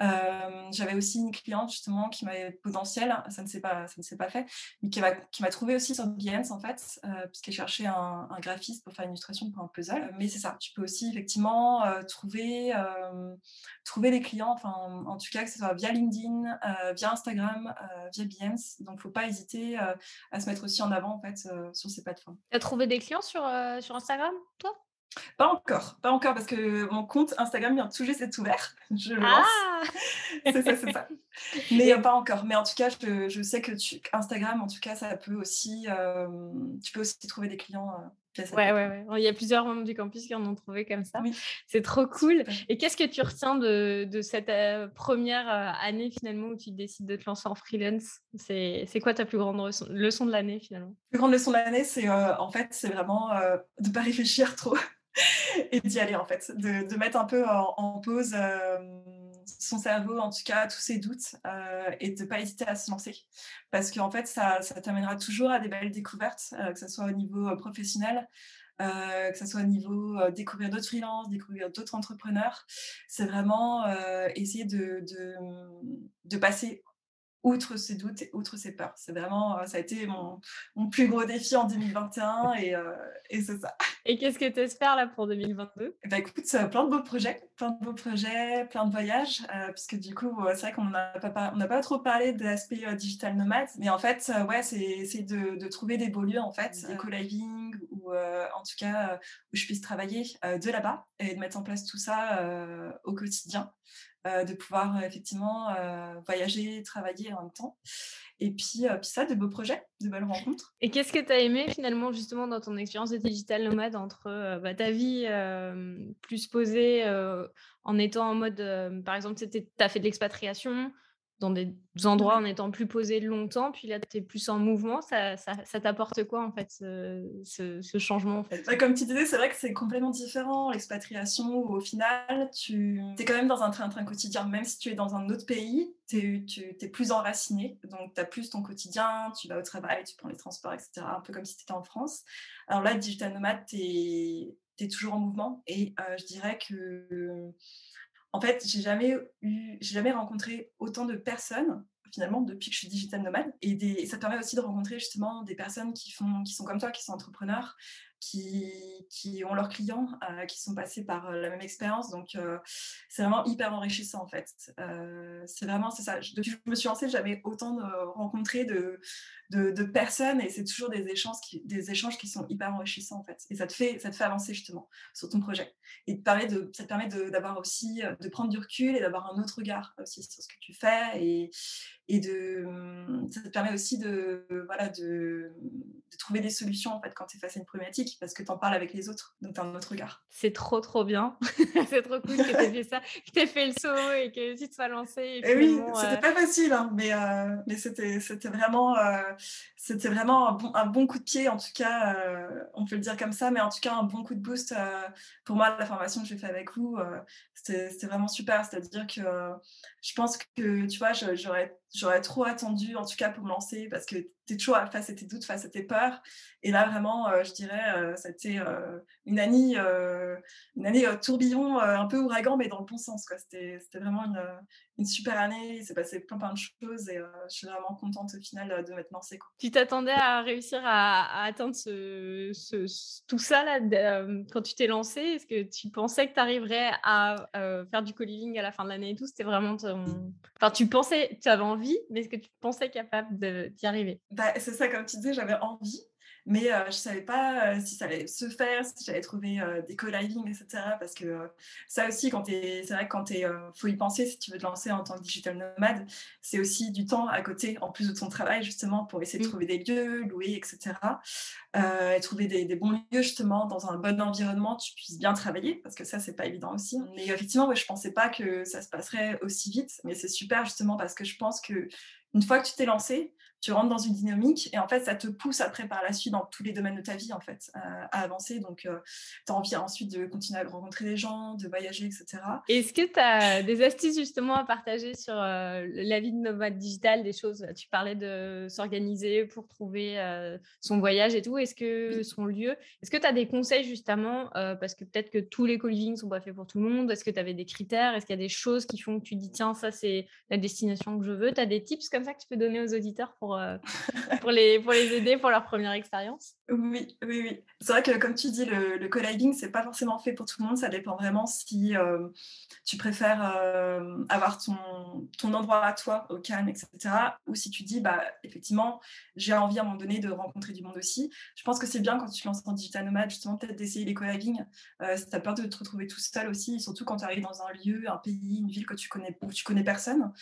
euh, j'avais aussi une cliente justement qui m'avait potentiel, ça ne s'est pas, ça ne s'est pas fait, mais qui m'a, trouvé aussi sur Behance en fait, euh, puisqu'elle cherchait un, graphiste pour faire une illustration pour un puzzle. Mais c'est ça, tu peux aussi effectivement euh, trouver, trouver des clients, enfin en tout cas que ce soit via LinkedIn, via Instagram, via Behance. Donc faut pas hésiter à se mettre aussi en avant en fait sur ces plateformes. Tu as trouvé des clients sur, sur Instagram, toi? Pas encore, pas encore parce que mon compte Instagram vient tout juste d'être ouvert. Je le lance. Ah c'est ça, c'est ça. Mais pas encore. Mais en tout cas, je, je sais que tu, Instagram, en tout cas, ça peut aussi, euh, tu peux aussi trouver des clients. Euh, ouais, ouais, ouais, Il y a plusieurs membres du campus qui en ont trouvé comme ça. Oui. C'est trop cool. Et qu'est-ce que tu retiens de, de cette euh, première année finalement où tu décides de te lancer en freelance? C'est quoi ta plus grande leçon, de l'année finalement? La plus grande leçon de l'année, c'est en fait, c'est vraiment de ne pas réfléchir trop. et d'y aller en fait, de, mettre un peu en, pause son cerveau, en tout cas, tous ses doutes et de ne pas hésiter à se lancer. Parce qu'en fait, ça, ça t'amènera toujours à des belles découvertes, que ce soit au niveau professionnel, que ce soit au niveau découvrir d'autres freelances, découvrir d'autres entrepreneurs. C'est vraiment essayer de, de, de, passer outre ses doutes et outre ses peurs. C'est vraiment, euh, ça a été mon, mon, plus gros défi en 2021 et, euh, et c'est ça. Et qu'est-ce que tu espères là pour 2022 eh ben, Écoute, plein de beaux projets, plein de beaux projets, plein de voyages, euh, puisque du coup, c'est vrai qu'on n'a pas, on pas trop parlé de l'aspect digital nomade, mais en fait, ouais, c'est de, de, trouver des beaux lieux, en fait, des co-living ou en tout cas où je puisse travailler de là-bas et de mettre en place tout ça au quotidien. Euh, de pouvoir euh, effectivement euh, voyager, travailler en même temps. Et puis, puis ça, de beaux projets, de belles rencontres. Et qu'est-ce que tu as aimé finalement justement dans ton expérience de digital nomade entre bah, ta vie plus posée en étant en mode, par exemple, tu as fait de l'expatriation, dans des endroits en étant plus posé longtemps, puis là, tu es plus en mouvement. Ça, ça, ça t'apporte quoi, en fait, ce, ce, changement en fait? Bah, Comme tu disais, c'est vrai que c'est complètement différent. L'expatriation, au final, tu es quand même dans un train-train quotidien. Même si tu es dans un autre pays, tu es plus enraciné. Donc, tu as plus ton quotidien, tu vas au travail, tu prends les transports, etc. Un peu comme si tu étais en France. Alors là, digital nomade, tu es, es, toujours en mouvement. Et euh, je dirais que en fait, j'ai jamais jamais rencontré autant de personnes finalement depuis que je suis digital nomade. Et, ça permet aussi de rencontrer justement des personnes qui sont comme toi, qui sont entrepreneurs, qui, ont leurs clients, euh, qui sont passés par euh, la même expérience. Donc, euh, c'est vraiment hyper enrichissant en fait. c'est vraiment, c'est ça. Depuis que je me suis lancée, j'avais autant de rencontré de, de, personnes et c'est toujours des échanges, qui, des échanges qui sont hyper enrichissants en fait. Et ça te fait, ça te fait avancer justement sur ton projet. Et te permet de, ça te permet d'avoir aussi, de prendre du recul et d'avoir un autre regard aussi sur ce que tu fais et, et de, ça te permet aussi de, voilà, de, de trouver des solutions en fait quand tu es face à une problématique parce que tu en parles avec les autres, donc tu as un autre regard. C'est trop trop bien, c'est trop cool que tu aies fait ça, que tu aies fait le saut et que tu te sois lancé. Et, eh oui, c'était euh pas facile, hein, mais, euh, mais c'était, vraiment, euh, c'était vraiment un bon, un bon, coup de pied, en tout cas, on peut le dire comme ça, mais en tout cas un bon coup de boost pour moi, la formation que j'ai fait avec vous, c'était vraiment super, c'est-à-dire que je pense que, tu vois, j'aurais j'aurais trop attendu, en tout cas pour me lancer, parce que tu es toujours face à tes doutes, face à tes peurs. Et là, vraiment, euh, je dirais, euh, c'était euh, une année, une année tourbillon, un peu ouragan, mais dans le bon sens. C'était vraiment une, une, super année. Il s'est passé plein, plein de choses et je suis vraiment contente au final de m'être lancée. Quoi. Tu t'attendais à réussir à, atteindre ce, tout ça là, quand tu t'es lancée Est-ce que tu pensais que tu arriverais à faire du co-living à la fin de l'année et tout? C'était vraiment ton... Enfin, tu pensais, tu avais envie mais est-ce que tu pensais capable d'y arriver? Bah, C'est ça, comme tu disais, j'avais envie, mais euh, je ne savais pas euh, si ça allait se faire, si j'allais trouver euh, des co-living, etc. Parce que ça aussi, quand c'est vrai que quand il faut y penser, si tu veux te lancer en tant que digital nomade, c'est aussi du temps à côté, en plus de ton travail, justement, pour essayer de mmh. trouver des lieux, louer, etc. et trouver des, des, bons lieux, justement, dans un bon environnement, tu puisses bien travailler, parce que ça, c'est pas évident aussi. Mais effectivement, ouais, je pensais pas que ça se passerait aussi vite, mais c'est super, justement, parce que je pense que une fois que tu t'es lancé, tu rentres dans une dynamique et en fait, ça te pousse après par la suite dans tous les domaines de ta vie en fait euh, à avancer. Donc, euh, tu as envie ensuite de continuer à rencontrer des gens, de voyager, etc. Est-ce que tu as des astuces justement à partager sur euh, la vie de nomade digital, des choses? Tu parlais de s'organiser pour trouver son voyage et tout. Est-ce que son lieu? Est-ce que tu as des conseils justement Parce que peut-être que tous les co-living sont pas faits pour tout le monde. Est-ce que tu avais des critères? Est-ce qu'il y a des choses qui font que tu dis tiens, ça c'est la destination que je veux? Tu as des tips comme ça que tu peux donner aux auditeurs pour, euh, pour, les, pour les aider pour leur première expérience Oui, oui, oui. C'est vrai que comme tu dis, le, le co-living, c'est pas forcément fait pour tout le monde. Ça dépend vraiment si euh, tu préfères euh, avoir ton, ton endroit à toi au calme, etc. Ou si tu dis, bah, effectivement, j'ai envie à un moment donné de rencontrer du monde aussi. Je pense que c'est bien quand tu lances en digital nomade, justement, peut-être d'essayer les co-living. si tu as peur de te retrouver tout seul aussi, surtout quand tu arrives dans un lieu, un pays, une ville que tu connais, où tu connais personne.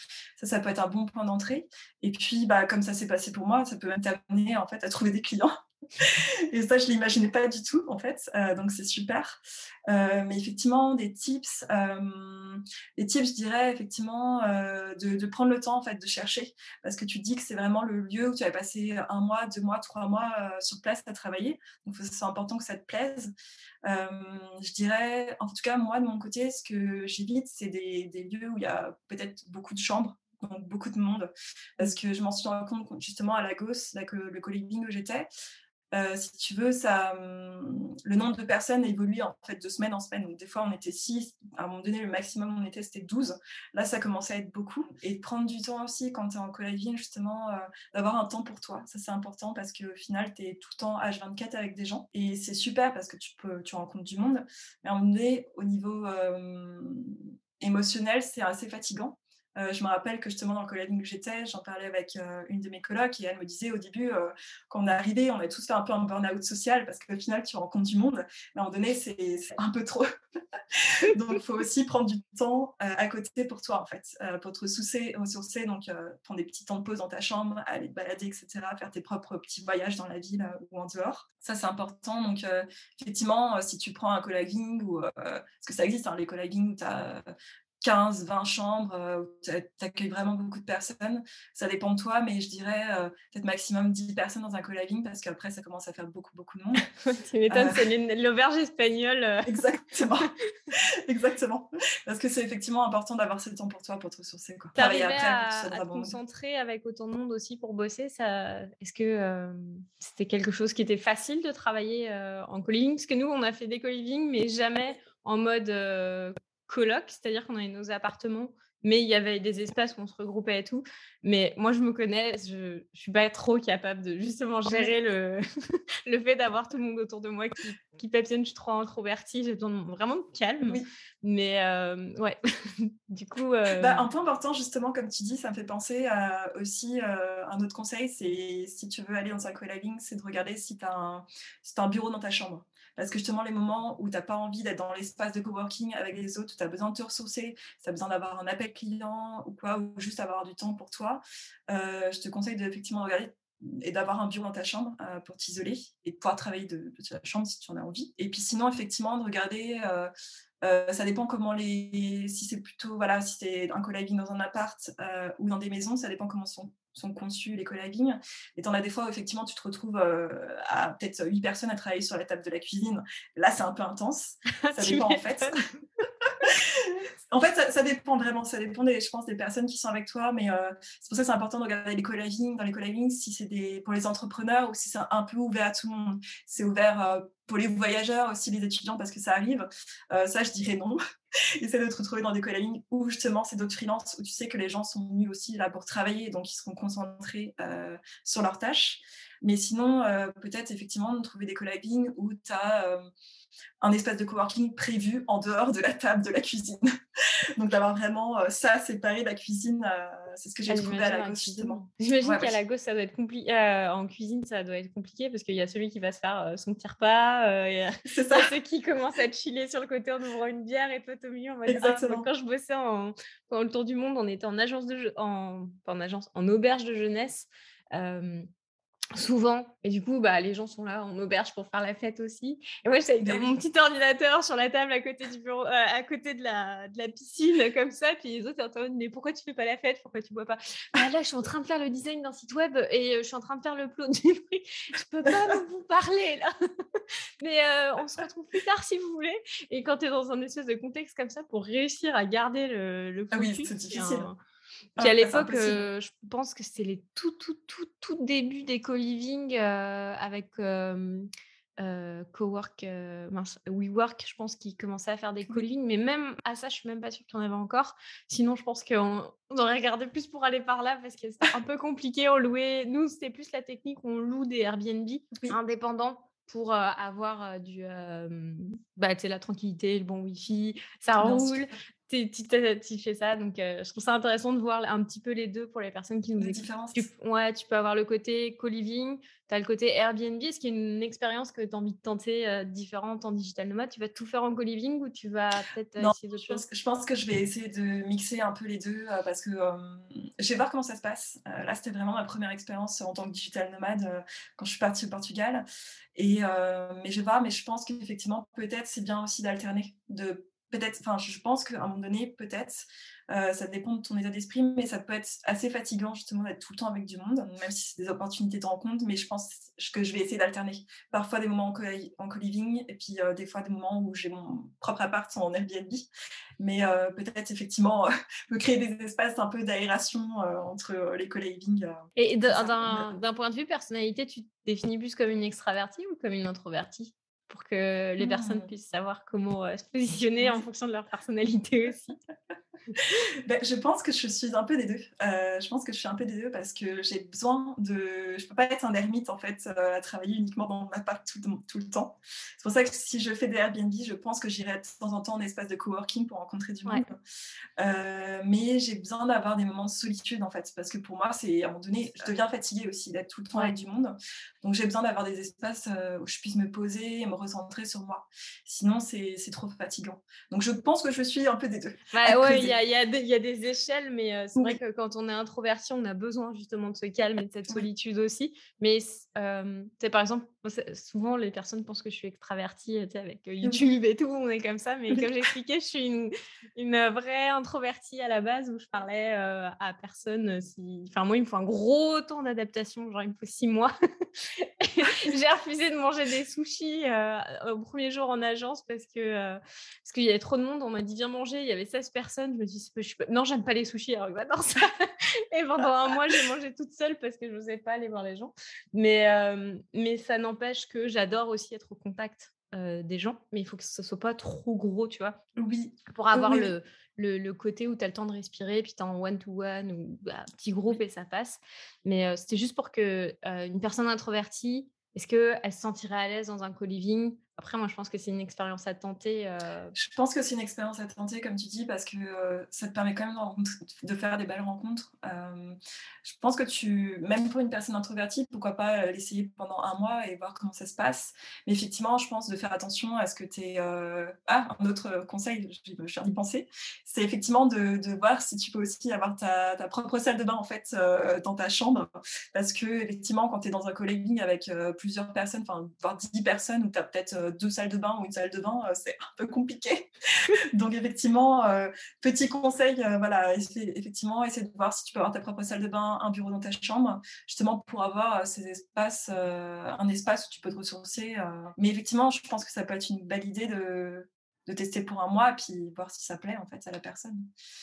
Ça, ça peut être un bon point d'entrée. Et puis, bah, comme ça s'est passé pour moi, ça peut même t'amener en fait à trouver des clients. et ça, je ne l'imaginais pas du tout, en fait. Euh, donc, c'est super. Euh, mais effectivement, des tips, euh, des tips, je dirais, effectivement, de, prendre le temps, en fait, de chercher. Parce que tu dis que c'est vraiment le lieu où tu vas passer un mois, deux mois, trois mois sur place à travailler. Donc, c'est important que ça te plaise. je dirais, en tout cas, moi, de mon côté, ce que j'évite, c'est des, des lieux où il y a peut-être beaucoup de chambres donc beaucoup de monde, parce que je m'en suis rendu compte justement à Lagos, là, que le co-living où j'étais, euh, si tu veux, ça, hum, le nombre de personnes évolue en fait de semaine en semaine. Donc, des fois, on était 6, à un moment donné, le maximum on était, c'était 12. Là, ça commençait à être beaucoup. Et prendre du temps aussi quand tu es en co-living, justement, euh, d'avoir un temps pour toi. Ça, c'est important parce qu'au final, tu es tout le temps H24 avec des gens. Et c'est super parce que tu, peux, tu rencontres du monde. Mais à un moment donné, au niveau euh, émotionnel, c'est assez fatigant. Euh, je me rappelle que justement dans le collègue où j'étais, j'en parlais avec euh, une de mes colocs et elle me disait au début, euh, quand on est arrivé, on a tous fait un peu un burn-out social parce qu'au final, tu rencontres du monde. Mais à un moment donné, c'est un peu trop. donc, il faut aussi prendre du temps à côté pour toi, en fait, pour te ressourcer. ressourcer donc, prendre des petits temps de pause dans ta chambre, aller te balader, etc., faire tes propres petits voyages dans la ville ou en dehors. Ça, c'est important. Donc, effectivement, si tu prends un co-living, ou, parce que ça existe, hein, les co-living où tu as 15, 20 chambres, euh, tu accueilles vraiment beaucoup de personnes. Ça dépend de toi, mais je dirais euh, peut-être maximum 10 personnes dans un co-living parce qu'après, ça commence à faire beaucoup, beaucoup de monde. tu m'étonnes, c'est euh, l'auberge espagnole. Exactement. Exactement. Parce que c'est effectivement important d'avoir ce temps pour toi, pour te ressourcer. Tu arrives à, à te concentrer avec autant de monde aussi pour bosser. Ça... Est-ce que c'était quelque chose qui était facile de travailler en co-living? Parce que nous, on a fait des co-living, mais jamais en mode coloc, c'est-à-dire qu'on avait nos appartements, mais il y avait des espaces où on se regroupait et tout. Mais moi, je me connais, je, je suis pas trop capable de justement gérer le, le fait d'avoir tout le monde autour de moi qui, qui papillonne. Je suis trop introvertie, j'ai besoin de, vraiment de calme. Mais euh, ouais, du coup. Euh bah, un point important, justement, comme tu dis, ça me fait penser à aussi euh, un autre conseil c'est si tu veux aller dans un co-living, c'est de regarder si tu as, as, un bureau dans ta chambre. Parce que justement, les moments où tu n'as pas envie d'être dans l'espace de coworking avec les autres, où tu as besoin de te ressourcer, tu as besoin d'avoir un appel client ou quoi, ou juste avoir du temps pour toi, euh, je te conseille de effectivement regarder et d'avoir un bureau dans ta chambre euh, pour t'isoler et de pouvoir travailler de, de, ta chambre si tu en as envie. Et puis sinon, effectivement, de regarder, euh, ça dépend comment les... Si c'est plutôt, voilà, si c'est un co-living dans un appart ou dans des maisons, ça dépend comment sont sont conçus, les collabings. Et tu en as des fois où effectivement tu te retrouves euh, à peut-être 8 personnes à travailler sur la table de la cuisine. Là, c'est un peu intense. Ça dépend en fait. en fait, ça, dépend vraiment. Ça dépend, des, je pense, des personnes qui sont avec toi. Mais euh, c'est pour ça que c'est important de regarder les collabings, dans les collabings, si c'est des, pour les entrepreneurs ou si c'est un peu ouvert à tout le monde. C'est ouvert euh, pour les voyageurs, aussi les étudiants, parce que ça arrive. ça, je dirais non. Essaie de te retrouver dans des collabings où justement c'est d'autres freelances où tu sais que les gens sont venus aussi là pour travailler, donc ils seront concentrés euh, sur leurs tâches. Mais sinon, euh, peut-être effectivement de trouver des collabings où tu as euh, un espace de coworking prévu en dehors de la table de la cuisine. Donc d'avoir vraiment euh, ça séparé la cuisine, euh, c'est ce que j'ai ah, trouvé à la gauche justement. J'imagine qu'à la gauche ça doit être compliqué, euh, en cuisine ça doit être compliqué parce qu'il y a celui qui va se faire son petit repas, c'est ça. ceux qui commencent à chiller sur le côté en ouvrant une bière et toi au milieu on va Exactement. Quand je bossais en, pendant le tour du monde, on était en agence de en, en agence, en auberge de jeunesse souvent. Et du coup bah les gens sont là en auberge pour faire la fête aussi. Et moi j'avais mon petit ordinateur sur la table à côté du bureau euh, à côté de la, de la piscine comme ça. Puis les autres étaient en mais pourquoi tu fais pas la fête? Pourquoi tu bois pas? Bah, là je suis en train de faire le design d'un site web et euh, je suis en train de faire le plot du truc. Je peux pas vous parler là. Mais euh, on se retrouve plus tard si vous voulez. Et quand tu es dans un espèce de contexte comme ça pour réussir à garder le, le ah oui c'est difficile puis à ah, l'époque, euh, je pense que c'était les tout, tout, tout, tout débuts des co-living euh, avec euh, Cowork, WeWork, je pense qu'ils commençaient à faire des co-living. Mais même à ça, je suis même pas sûre qu'il y en avait encore. Sinon, je pense qu'on aurait regardé plus pour aller par là parce que c'était un peu compliqué. On louait, nous, c'était plus la technique, on loue des Airbnb indépendants pour avoir du, bah, la tranquillité, le bon Wi-Fi, ça roule. Tu fais ça. Donc, je trouve ça intéressant de voir un petit peu les deux pour les personnes qui nous écoutent. Tu, ouais, tu peux avoir le côté co-living, tu as le côté Airbnb, ce qui est une expérience que tu as envie de tenter différente en digital nomade. Tu vas tout faire en co-living ou tu vas peut-être essayer d'autres choses? Je pense que je vais essayer de mixer un peu les deux parce que je vais voir comment ça se passe. là, c'était vraiment ma première expérience en tant que digital nomade quand je suis partie au Portugal. Et, mais je vais voir, mais je pense qu'effectivement, peut-être c'est bien aussi d'alterner, de peut-être, enfin, je pense qu'à un moment donné, peut-être, euh, ça dépend de ton état d'esprit, mais ça peut être assez fatigant justement d'être tout le temps avec du monde, même si c'est des opportunités de rencontre. Mais je pense que je vais essayer d'alterner. Parfois des moments en co-living et puis euh, des fois des moments où j'ai mon propre appart en Airbnb. Mais euh, peut-être effectivement me créer des espaces un peu d'aération entre les co-living. et d'un point de vue personnalité, tu te définis plus comme une extravertie ou comme une introvertie? Pour que les personnes mmh. puissent savoir comment se positionner en fonction de leur personnalité aussi. Ben, je pense que je suis un peu des deux. Euh, je pense que je suis un peu des deux parce que j'ai besoin de. Je peux pas être un ermite en fait euh, à travailler uniquement dans ma part tout, tout, le temps. C'est pour ça que si je fais des Airbnb, je pense que j'irai de temps en temps en espace de coworking pour rencontrer du monde. Euh, mais j'ai besoin d'avoir des moments de solitude en fait parce que pour moi, c'est à un moment donné, je deviens fatiguée aussi d'être tout le temps avec du monde. Donc j'ai besoin d'avoir des espaces où je puisse me poser me recentrer sur moi. Sinon, c'est trop fatigant. Donc je pense que je suis un peu des deux. Bah, il y a il y, a des échelles, mais euh, c'est vrai que quand on est introverti, on a besoin justement de ce calme et de cette solitude aussi. Mais euh, par exemple, souvent les personnes pensent que je suis extravertie avec euh, YouTube et tout, on est comme ça. Mais comme j'expliquais, je suis une, une, vraie introvertie à la base où je parlais à personne. Si... Enfin, moi, il me faut un gros temps d'adaptation, genre il me faut six mois. J'ai refusé de manger des sushis au premier jour en agence parce que parce qu'il y avait trop de monde. On m'a dit viens manger, il y avait 16 personnes. Je me dis non, j'aime pas les sushis, alors j'adore ça. et pendant un mois, j'ai mangé toute seule parce que je n'osais pas aller voir les gens. Mais, euh, mais ça n'empêche que j'adore aussi être au contact euh, des gens, mais il faut que ce soit pas trop gros, tu vois? Oui. Pour avoir Le, le, côté où tu as le temps de respirer, puis tu es en one-to-one ou bah, petit groupe et ça passe. Mais euh, c'était juste pour que une personne introvertie, est-ce qu'elle se sentirait à l'aise dans un co-living? Après, moi, je pense que c'est une expérience à tenter. Euh. Je pense que c'est une expérience à tenter, comme tu dis, parce que euh, ça te permet quand même de, faire des belles rencontres. Euh, je pense que tu, même pour une personne introvertie, pourquoi pas l'essayer pendant un mois et voir comment ça se passe. Mais effectivement, je pense de faire attention à ce que tu es. Ah, un autre conseil, je viens d'y penser, c'est effectivement de, voir si tu peux aussi avoir ta, propre salle de bain en fait dans ta chambre. Parce que, effectivement, quand tu es dans un co-living avec plusieurs personnes, enfin, voire 10 personnes, où tu as peut-être deux salles de bain ou une salle de bain, euh, c'est un peu compliqué. Donc effectivement, euh, petit conseil, euh, voilà, effectivement, essayer de voir si tu peux avoir ta propre salle de bain, un bureau dans ta chambre, justement pour avoir ces espaces, un espace où tu peux te ressourcer. Mais effectivement, je pense que ça peut être une belle idée de, de tester pour un mois, puis voir si ça plaît en fait à la personne.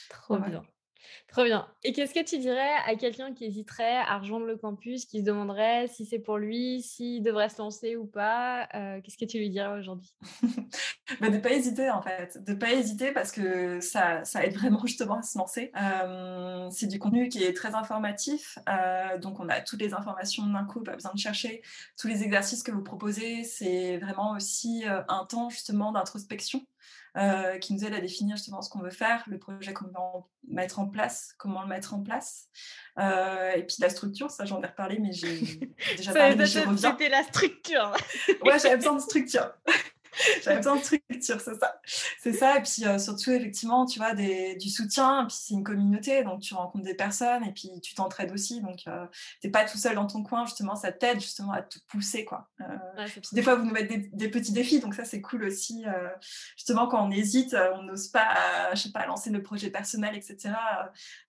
Trop bien. Trop bien. Et qu'est-ce que tu dirais à quelqu'un qui hésiterait à rejoindre le campus, qui se demanderait si c'est pour lui, s'il devrait se lancer ou pas euh, Qu'est-ce que tu lui dirais aujourd'hui? Bah, De ne pas hésiter en fait. De ne pas hésiter parce que ça, ça aide vraiment justement à se lancer. Euh, c'est du contenu qui est très informatif. Euh, donc on a toutes les informations d'un coup, pas besoin de chercher. Tous les exercices que vous proposez, c'est vraiment aussi un temps justement d'introspection. Euh, qui nous aide à définir justement ce qu'on veut faire, le projet qu'on veut mettre en place, comment le mettre en place. Euh, et puis la structure, ça j'en ai reparlé, mais j'ai déjà parlé, mais je reviens. C'était la structure. ouais, j'avais besoin de structure. J'avais besoin de structure, c'est ça. C'est ça. Et puis euh, surtout, effectivement, tu vois, des, du soutien. Et puis c'est une communauté, donc tu rencontres des personnes et puis tu t'entraides aussi. Donc euh, tu n'es pas tout seul dans ton coin, justement, ça t'aide justement à te pousser, quoi. Euh, des fois, vous nous mettez des, petits défis, donc ça c'est cool aussi. justement, quand on hésite, on n'ose pas, je sais pas, lancer nos projets personnels, etc.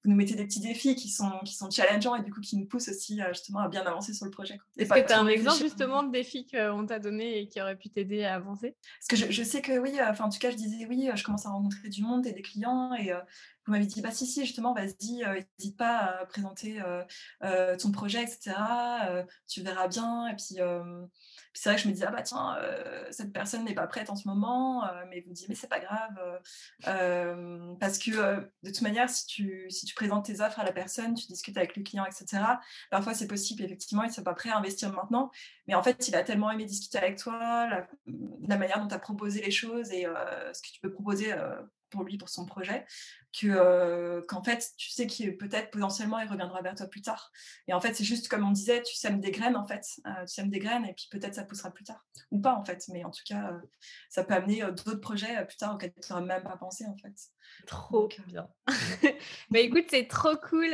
vous nous mettez des petits défis qui sont, qui sont challengeants et du coup qui nous poussent aussi justement à bien avancer sur le projet. Est-ce que tu as un exemple justement de défis qu'on t'a donné et qui aurait pu t'aider à avancer? Parce que je, sais que oui, euh, en tout cas, je disais oui, euh, je commence à rencontrer du monde et des clients et euh, vous m'avez dit, bah si, si, justement, vas-y, n'hésite pas à présenter ton projet, etc. tu verras bien. Et puis, c'est vrai que je me disais, ah bah tiens, cette personne n'est pas prête en ce moment, mais vous dites, mais c'est pas grave. parce que de toute manière, si tu, si tu présentes tes offres à la personne, tu discutes avec le client, etc., parfois c'est possible, effectivement, il ne soit pas prêt à investir maintenant. Mais en fait, il a tellement aimé discuter avec toi, la manière dont tu as proposé les choses et ce que tu peux proposer pour lui, pour son projet, que qu'en fait, tu sais qu'il peut-être potentiellement il reviendra vers toi plus tard. Et en fait, c'est juste comme on disait, tu sèmes des graines en fait, tu sèmes des graines et puis peut-être ça poussera plus tard ou pas en fait. Mais en tout cas, ça peut amener d'autres projets plus tard auxquels tu n'aurais même pas pensé en fait. Trop bien. bah écoute, c'est trop cool,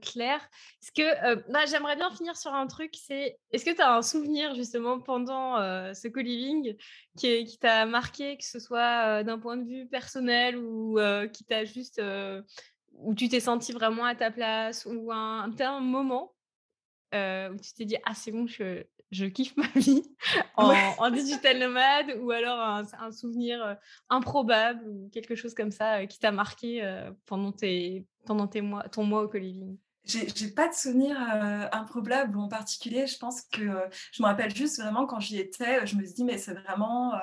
Claire. Est-ce que bah, j'aimerais bien finir sur un truc, c'est est-ce que tu as un souvenir justement pendant ce co-living qui, qui t'a marqué, que ce soit d'un point de vue personnel ou qui t'a juste où tu t'es senti vraiment à ta place ou un, un moment où tu t'es dit ah c'est bon je, je kiffe ma vie en, digital nomade ou alors un, souvenir improbable ou quelque chose comme ça qui t'a marqué pendant, tes, pendant tes mois, ton mois au co-living j'ai pas de souvenir improbable en particulier. Je pense que je me rappelle juste vraiment quand j'y étais, je me suis dit, mais c'est vraiment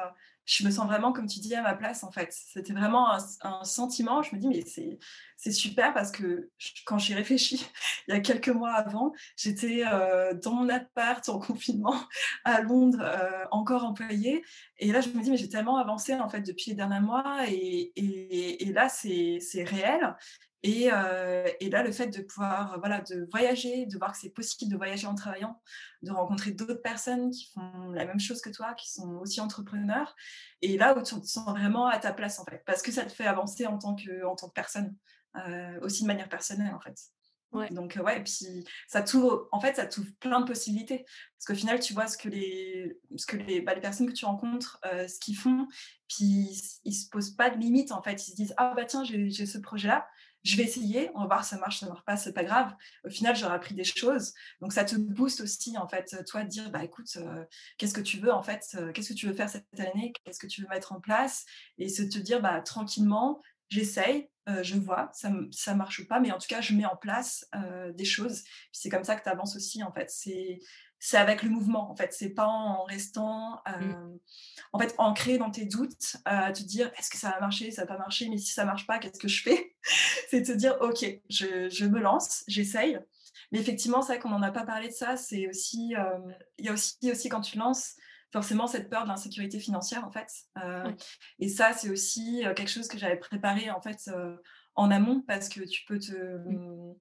je me sens vraiment, comme tu dis, à ma place, en fait. C'était vraiment un, sentiment. Je me dis, mais c'est super parce que quand j'y réfléchis, il y a quelques mois avant, j'étais euh, dans mon appart en confinement à Londres, euh, encore employée. Et là, je me dis, mais j'ai tellement avancé, en fait, depuis les derniers mois. Et, et, et là, c'est réel. Euh, et, là, le fait de pouvoir voilà, de voyager, de voir que c'est possible de voyager en travaillant, de rencontrer d'autres personnes qui font la même chose que toi, qui sont aussi entrepreneurs, et là où tu te sens vraiment à ta place, en fait, parce que ça te fait avancer en tant que, en tant que personne, euh, aussi de manière personnelle, en fait. Donc, ouais, et puis ça t'ouvre, en fait, ça t'ouvre plein de possibilités. Parce qu'au final, tu vois ce que les, ce que les, bah, les personnes que tu rencontres, euh, ce qu'ils font, puis ils se posent pas de limites, en fait. Ils se disent, ah bah tiens, j'ai ce projet-là, je vais essayer, on va voir ça marche, ça marche pas, c'est pas grave. Au final, j'aurai appris des choses. Donc, ça te booste aussi, en fait, toi, de dire, bah écoute, euh, qu'est-ce que tu veux, en fait, euh, qu'est-ce que tu veux faire cette année, qu'est-ce que tu veux mettre en place, et se te dire, bah tranquillement, j'essaye, euh, je vois, ça, marche ou pas, mais en tout cas, je mets en place des choses. c'est comme ça que tu avances aussi, en fait. C'est avec le mouvement en fait c'est pas en restant mmh. en fait ancré dans tes doutes à te dire est-ce que ça va marcher ça va pas marcher mais si ça marche pas qu'est-ce que je fais? C'est te dire ok je, me lance j'essaye mais effectivement c'est vrai qu'on n'en a pas parlé de ça c'est aussi il y a aussi aussi quand tu lances forcément cette peur de l'insécurité financière en fait et ça c'est aussi quelque chose que j'avais préparé en fait en amont parce que tu peux te mmh.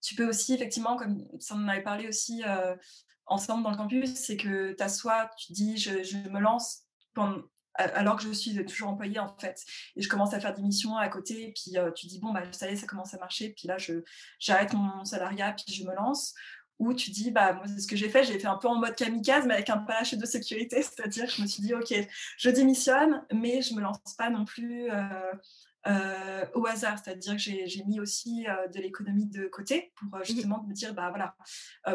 tu peux aussi effectivement comme ça on en avait parlé aussi ensemble dans le campus, c'est que tu as soit, tu dis, je, me lance alors que je suis toujours employée en fait, et je commence à faire des missions à côté, puis euh, tu dis, bon, bah, ça y est, ça commence à marcher, puis là, j'arrête mon salariat, puis je me lance. Ou tu dis, bah, moi, ce que j'ai fait, j'ai fait un peu en mode kamikaze, mais avec un parachute de sécurité, c'est-à-dire je me suis dit, ok, je démissionne, mais je me lance pas non plus euh, euh, au hasard, c'est-à-dire que j'ai mis aussi euh, de l'économie de côté pour euh, justement me dire, bah voilà,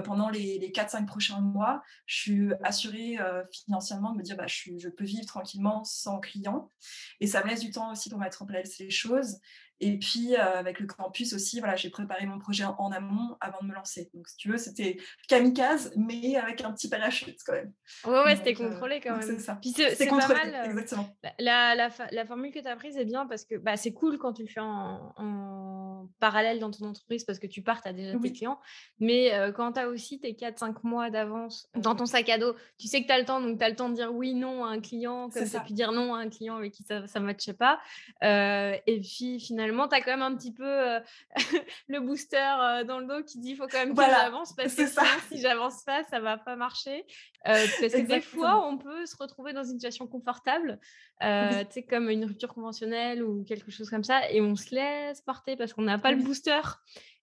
pendant les, les 4-5 prochains mois, je suis assurée financièrement de me dire, bah, je, je, peux vivre tranquillement sans client. Et ça me laisse du temps aussi pour mettre en place les choses. Et puis, euh, avec le campus aussi, voilà, j'ai préparé mon projet en, amont avant de me lancer. Donc, si tu veux, c'était kamikaze, mais avec un petit parachute quand même. Ouais, ouais, c'était euh, contrôlé quand même. C'est ça. c'est pas mal. Euh, exactement. La, la, la, formule que tu as prise est bien parce que bah, c'est cool quand tu le fais en, en, parallèle dans ton entreprise parce que tu pars, tu as déjà tes clients. Mais quand tu as aussi tes 4-5 mois d'avance dans ton sac à dos, tu sais que tu as le temps, donc tu as le temps de dire oui, non à un client, comme ça, puis dire non à un client avec qui ça ne matchait pas. et puis, finalement, tu as quand même un petit peu euh, le booster dans le dos qui dit il faut quand même que j'avance parce que si j'avance pas, ça va pas marcher. Euh, parce que des fois, on peut se retrouver dans une situation confortable, tu sais, comme une rupture conventionnelle ou quelque chose comme ça, et on se laisse porter parce qu'on n'a pas le booster.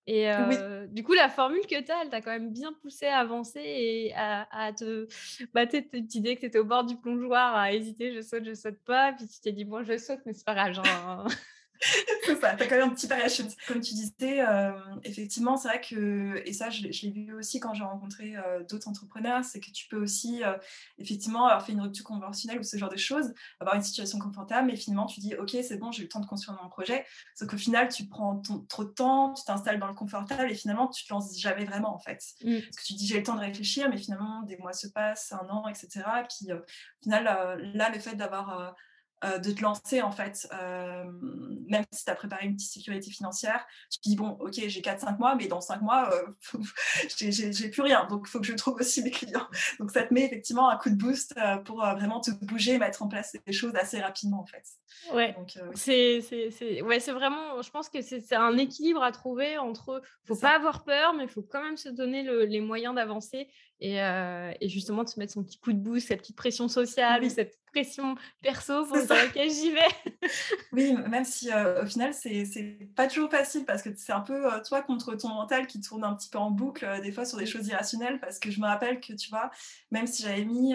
Et du coup, la formule que tu as, elle t'a quand même bien poussé à avancer et à, te. Bah, cette idée que tu étais au bord du plongeoir, à hésiter, je saute, je saute pas. Puis tu t'es dit, bon, je saute, mais c'est pas grave. Genre, hein. c'est ça, tu as quand même un petit parachute. Comme tu disais, euh, effectivement, c'est vrai que, et ça, je, l'ai vu aussi quand j'ai rencontré euh, d'autres entrepreneurs, c'est que tu peux aussi, euh, effectivement, avoir fait une rupture conventionnelle ou ce genre de choses, avoir une situation confortable, mais finalement, tu dis, OK, c'est bon, j'ai eu le temps de construire mon projet. Sauf qu'au final, tu prends trop de temps, tu t'installes dans le confortable et finalement, tu te lances jamais vraiment, en fait. Mm. Parce que tu dis, j'ai le temps de réfléchir, mais finalement, des mois se passent, un an, etc. Puis, au final, là, le fait d'avoir euh, de te lancer en fait, euh, même si tu as préparé une petite sécurité financière, tu te dis bon, ok, j'ai 4-5 mois, mais dans 5 mois, euh, j'ai plus rien, donc il faut que je trouve aussi mes clients. Donc ça te met effectivement un coup de boost pour vraiment te bouger, mettre en place des choses assez rapidement en fait. Ouais, c'est ouais, vraiment, je pense que c'est un équilibre à trouver entre, faut pas avoir peur, mais il faut quand même se donner les moyens d'avancer et, et, justement de se mettre son petit coup de boost, cette petite pression sociale, cette pression perso pour dire ok j'y vais. oui, même si euh, au final c'est pas toujours facile parce que c'est un peu euh, toi contre ton mental qui tourne un petit peu en boucle euh, des fois sur des choses irrationnelles parce que je me rappelle que tu vois, même si j'avais mis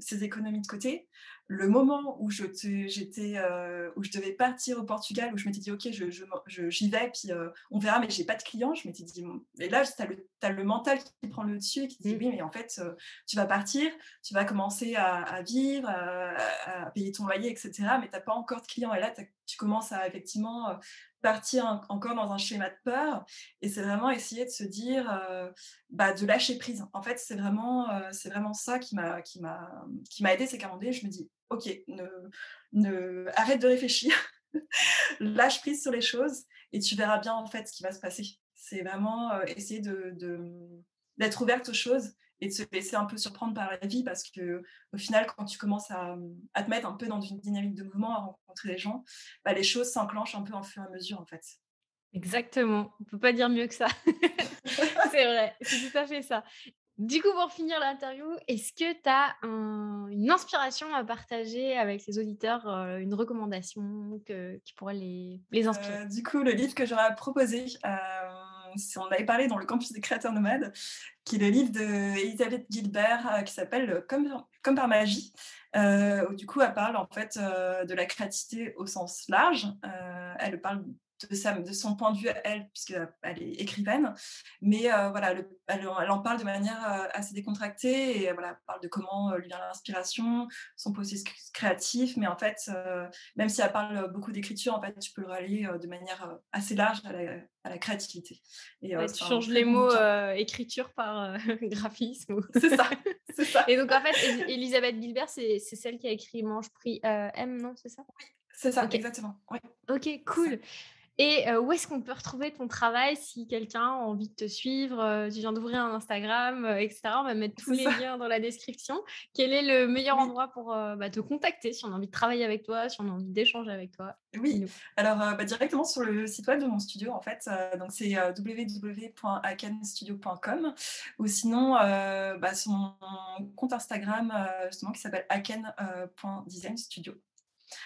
ces économies de côté, le moment où je j'étais euh, où je devais partir au Portugal où je m'étais dit ok je, j'y vais puis euh, on verra mais j'ai pas de clients je m'étais dit et là tu as le, mental qui prend le dessus et qui dit mmh. oui mais en fait euh, tu vas partir tu vas commencer à, vivre à, payer ton loyer etc mais tu n'as pas encore de clients et là tu commences à effectivement partir encore dans un schéma de peur et c'est vraiment essayer de se dire bah, de lâcher prise en fait c'est vraiment c'est vraiment ça qui m'a qui m'a qui m'a aidé c'est qu'à un je me dis ok, ne, arrête de réfléchir, lâche prise sur les choses et tu verras bien en fait ce qui va se passer. C'est vraiment euh, essayer de, d'être ouverte aux choses et de se laisser un peu surprendre par la vie parce que au final, quand tu commences à, te mettre un peu dans une dynamique de mouvement, à rencontrer des gens, bah, les choses s'enclenchent un peu en fur et à mesure en fait. Exactement, on peut pas dire mieux que ça. c'est vrai, c'est tout à fait ça. Du coup, pour finir l'interview, est-ce que tu as une inspiration à partager avec les auditeurs, euh, une recommandation qui pourrait les, les inspirer? Euh, Du coup, le livre que j'aurais proposé, euh, on avait parlé dans le campus des créateurs nomades, qui est le livre d'Elisabeth Gilbert qui s'appelle comme, comme par magie, où du coup elle parle en fait de la créativité au sens large. elle parle de, de, son point de vue, elle, puisqu'elle est écrivaine. Mais euh, voilà, elle, en parle de manière euh, assez décontractée et voilà, elle parle de comment euh, lui vient l'inspiration, son processus créatif. Mais en fait, même si elle parle beaucoup d'écriture, en fait, tu peux le rallier de manière assez large à la, créativité. Et, tu changes les mots écriture par graphisme. C'est ça, ça. Et donc, en fait, Elisabeth Gilbert, c'est celle qui a écrit Mange Prix M, non C'est ça? Oui. C'est ça, exactement. Ok, cool. Et où est-ce qu'on peut retrouver ton travail si quelqu'un a envie de te suivre Tu viens d'ouvrir un Instagram, etc. On va mettre tous les liens dans la description. Quel est le meilleur endroit pour bah, te contacter si on a envie de travailler avec toi, si on a envie d'échanger avec toi Oui, alors bah, directement sur le site web de mon studio, en fait. donc c'est www.akenstudio.com ou sinon bah, sur mon compte Instagram justement qui s'appelle aken.designstudio.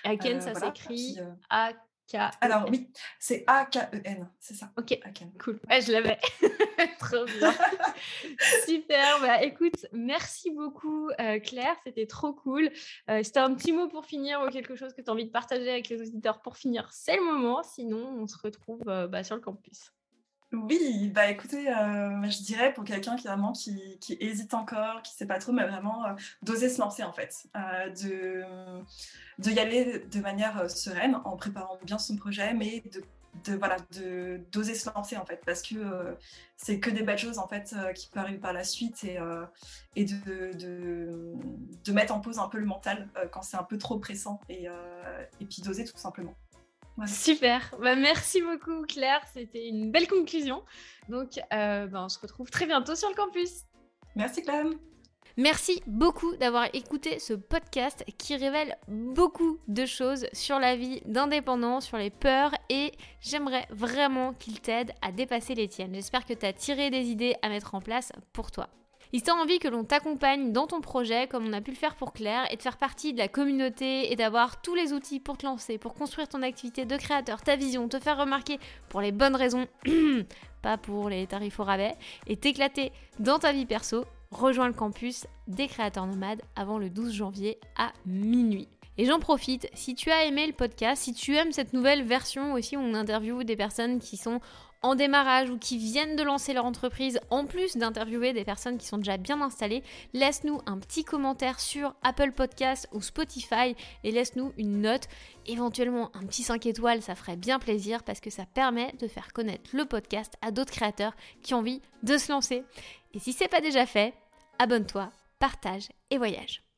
Aken, ça s'écrit A alors oui, c'est A-K-E-N, c'est ça. Ok, cool. Ouais, je l'avais. trop bien. Super. Bah, écoute, merci beaucoup euh, Claire, c'était trop cool. Euh, c'était un petit mot pour finir ou quelque chose que tu as envie de partager avec les auditeurs pour finir, c'est le moment. Sinon, on se retrouve euh, bah, sur le campus. Oui, bah écoutez, je dirais pour quelqu'un qui hésite encore, qui sait pas trop, mais vraiment d'oser se lancer en fait, de, de y aller de manière sereine en préparant bien son projet, mais de d'oser se lancer en fait parce que c'est que des belles choses en fait qui peuvent arriver par la suite et, de, mettre en pause un peu le mental quand c'est un peu trop pressant et puis d'oser tout simplement. Super, bah, merci beaucoup Claire, c'était une belle conclusion. Donc euh, bah, on se retrouve très bientôt sur le campus. Merci Clem. Merci beaucoup d'avoir écouté ce podcast qui révèle beaucoup de choses sur la vie d'indépendant, sur les peurs et j'aimerais vraiment qu'il t'aide à dépasser les tiennes. J'espère que tu as tiré des idées à mettre en place pour toi. Si tu envie que l'on t'accompagne dans ton projet, comme on a pu le faire pour Claire, et de faire partie de la communauté et d'avoir tous les outils pour te lancer, pour construire ton activité de créateur, ta vision, te faire remarquer pour les bonnes raisons, pas pour les tarifs au rabais, et t'éclater dans ta vie perso, rejoins le campus des créateurs nomades avant le 12 janvier à minuit. Et j'en profite, si tu as aimé le podcast, si tu aimes cette nouvelle version aussi où on interviewe des personnes qui sont en démarrage ou qui viennent de lancer leur entreprise, en plus d'interviewer des personnes qui sont déjà bien installées, laisse-nous un petit commentaire sur Apple Podcast ou Spotify et laisse-nous une note, éventuellement un petit 5 étoiles, ça ferait bien plaisir parce que ça permet de faire connaître le podcast à d'autres créateurs qui ont envie de se lancer. Et si c'est pas déjà fait, abonne-toi, partage et voyage.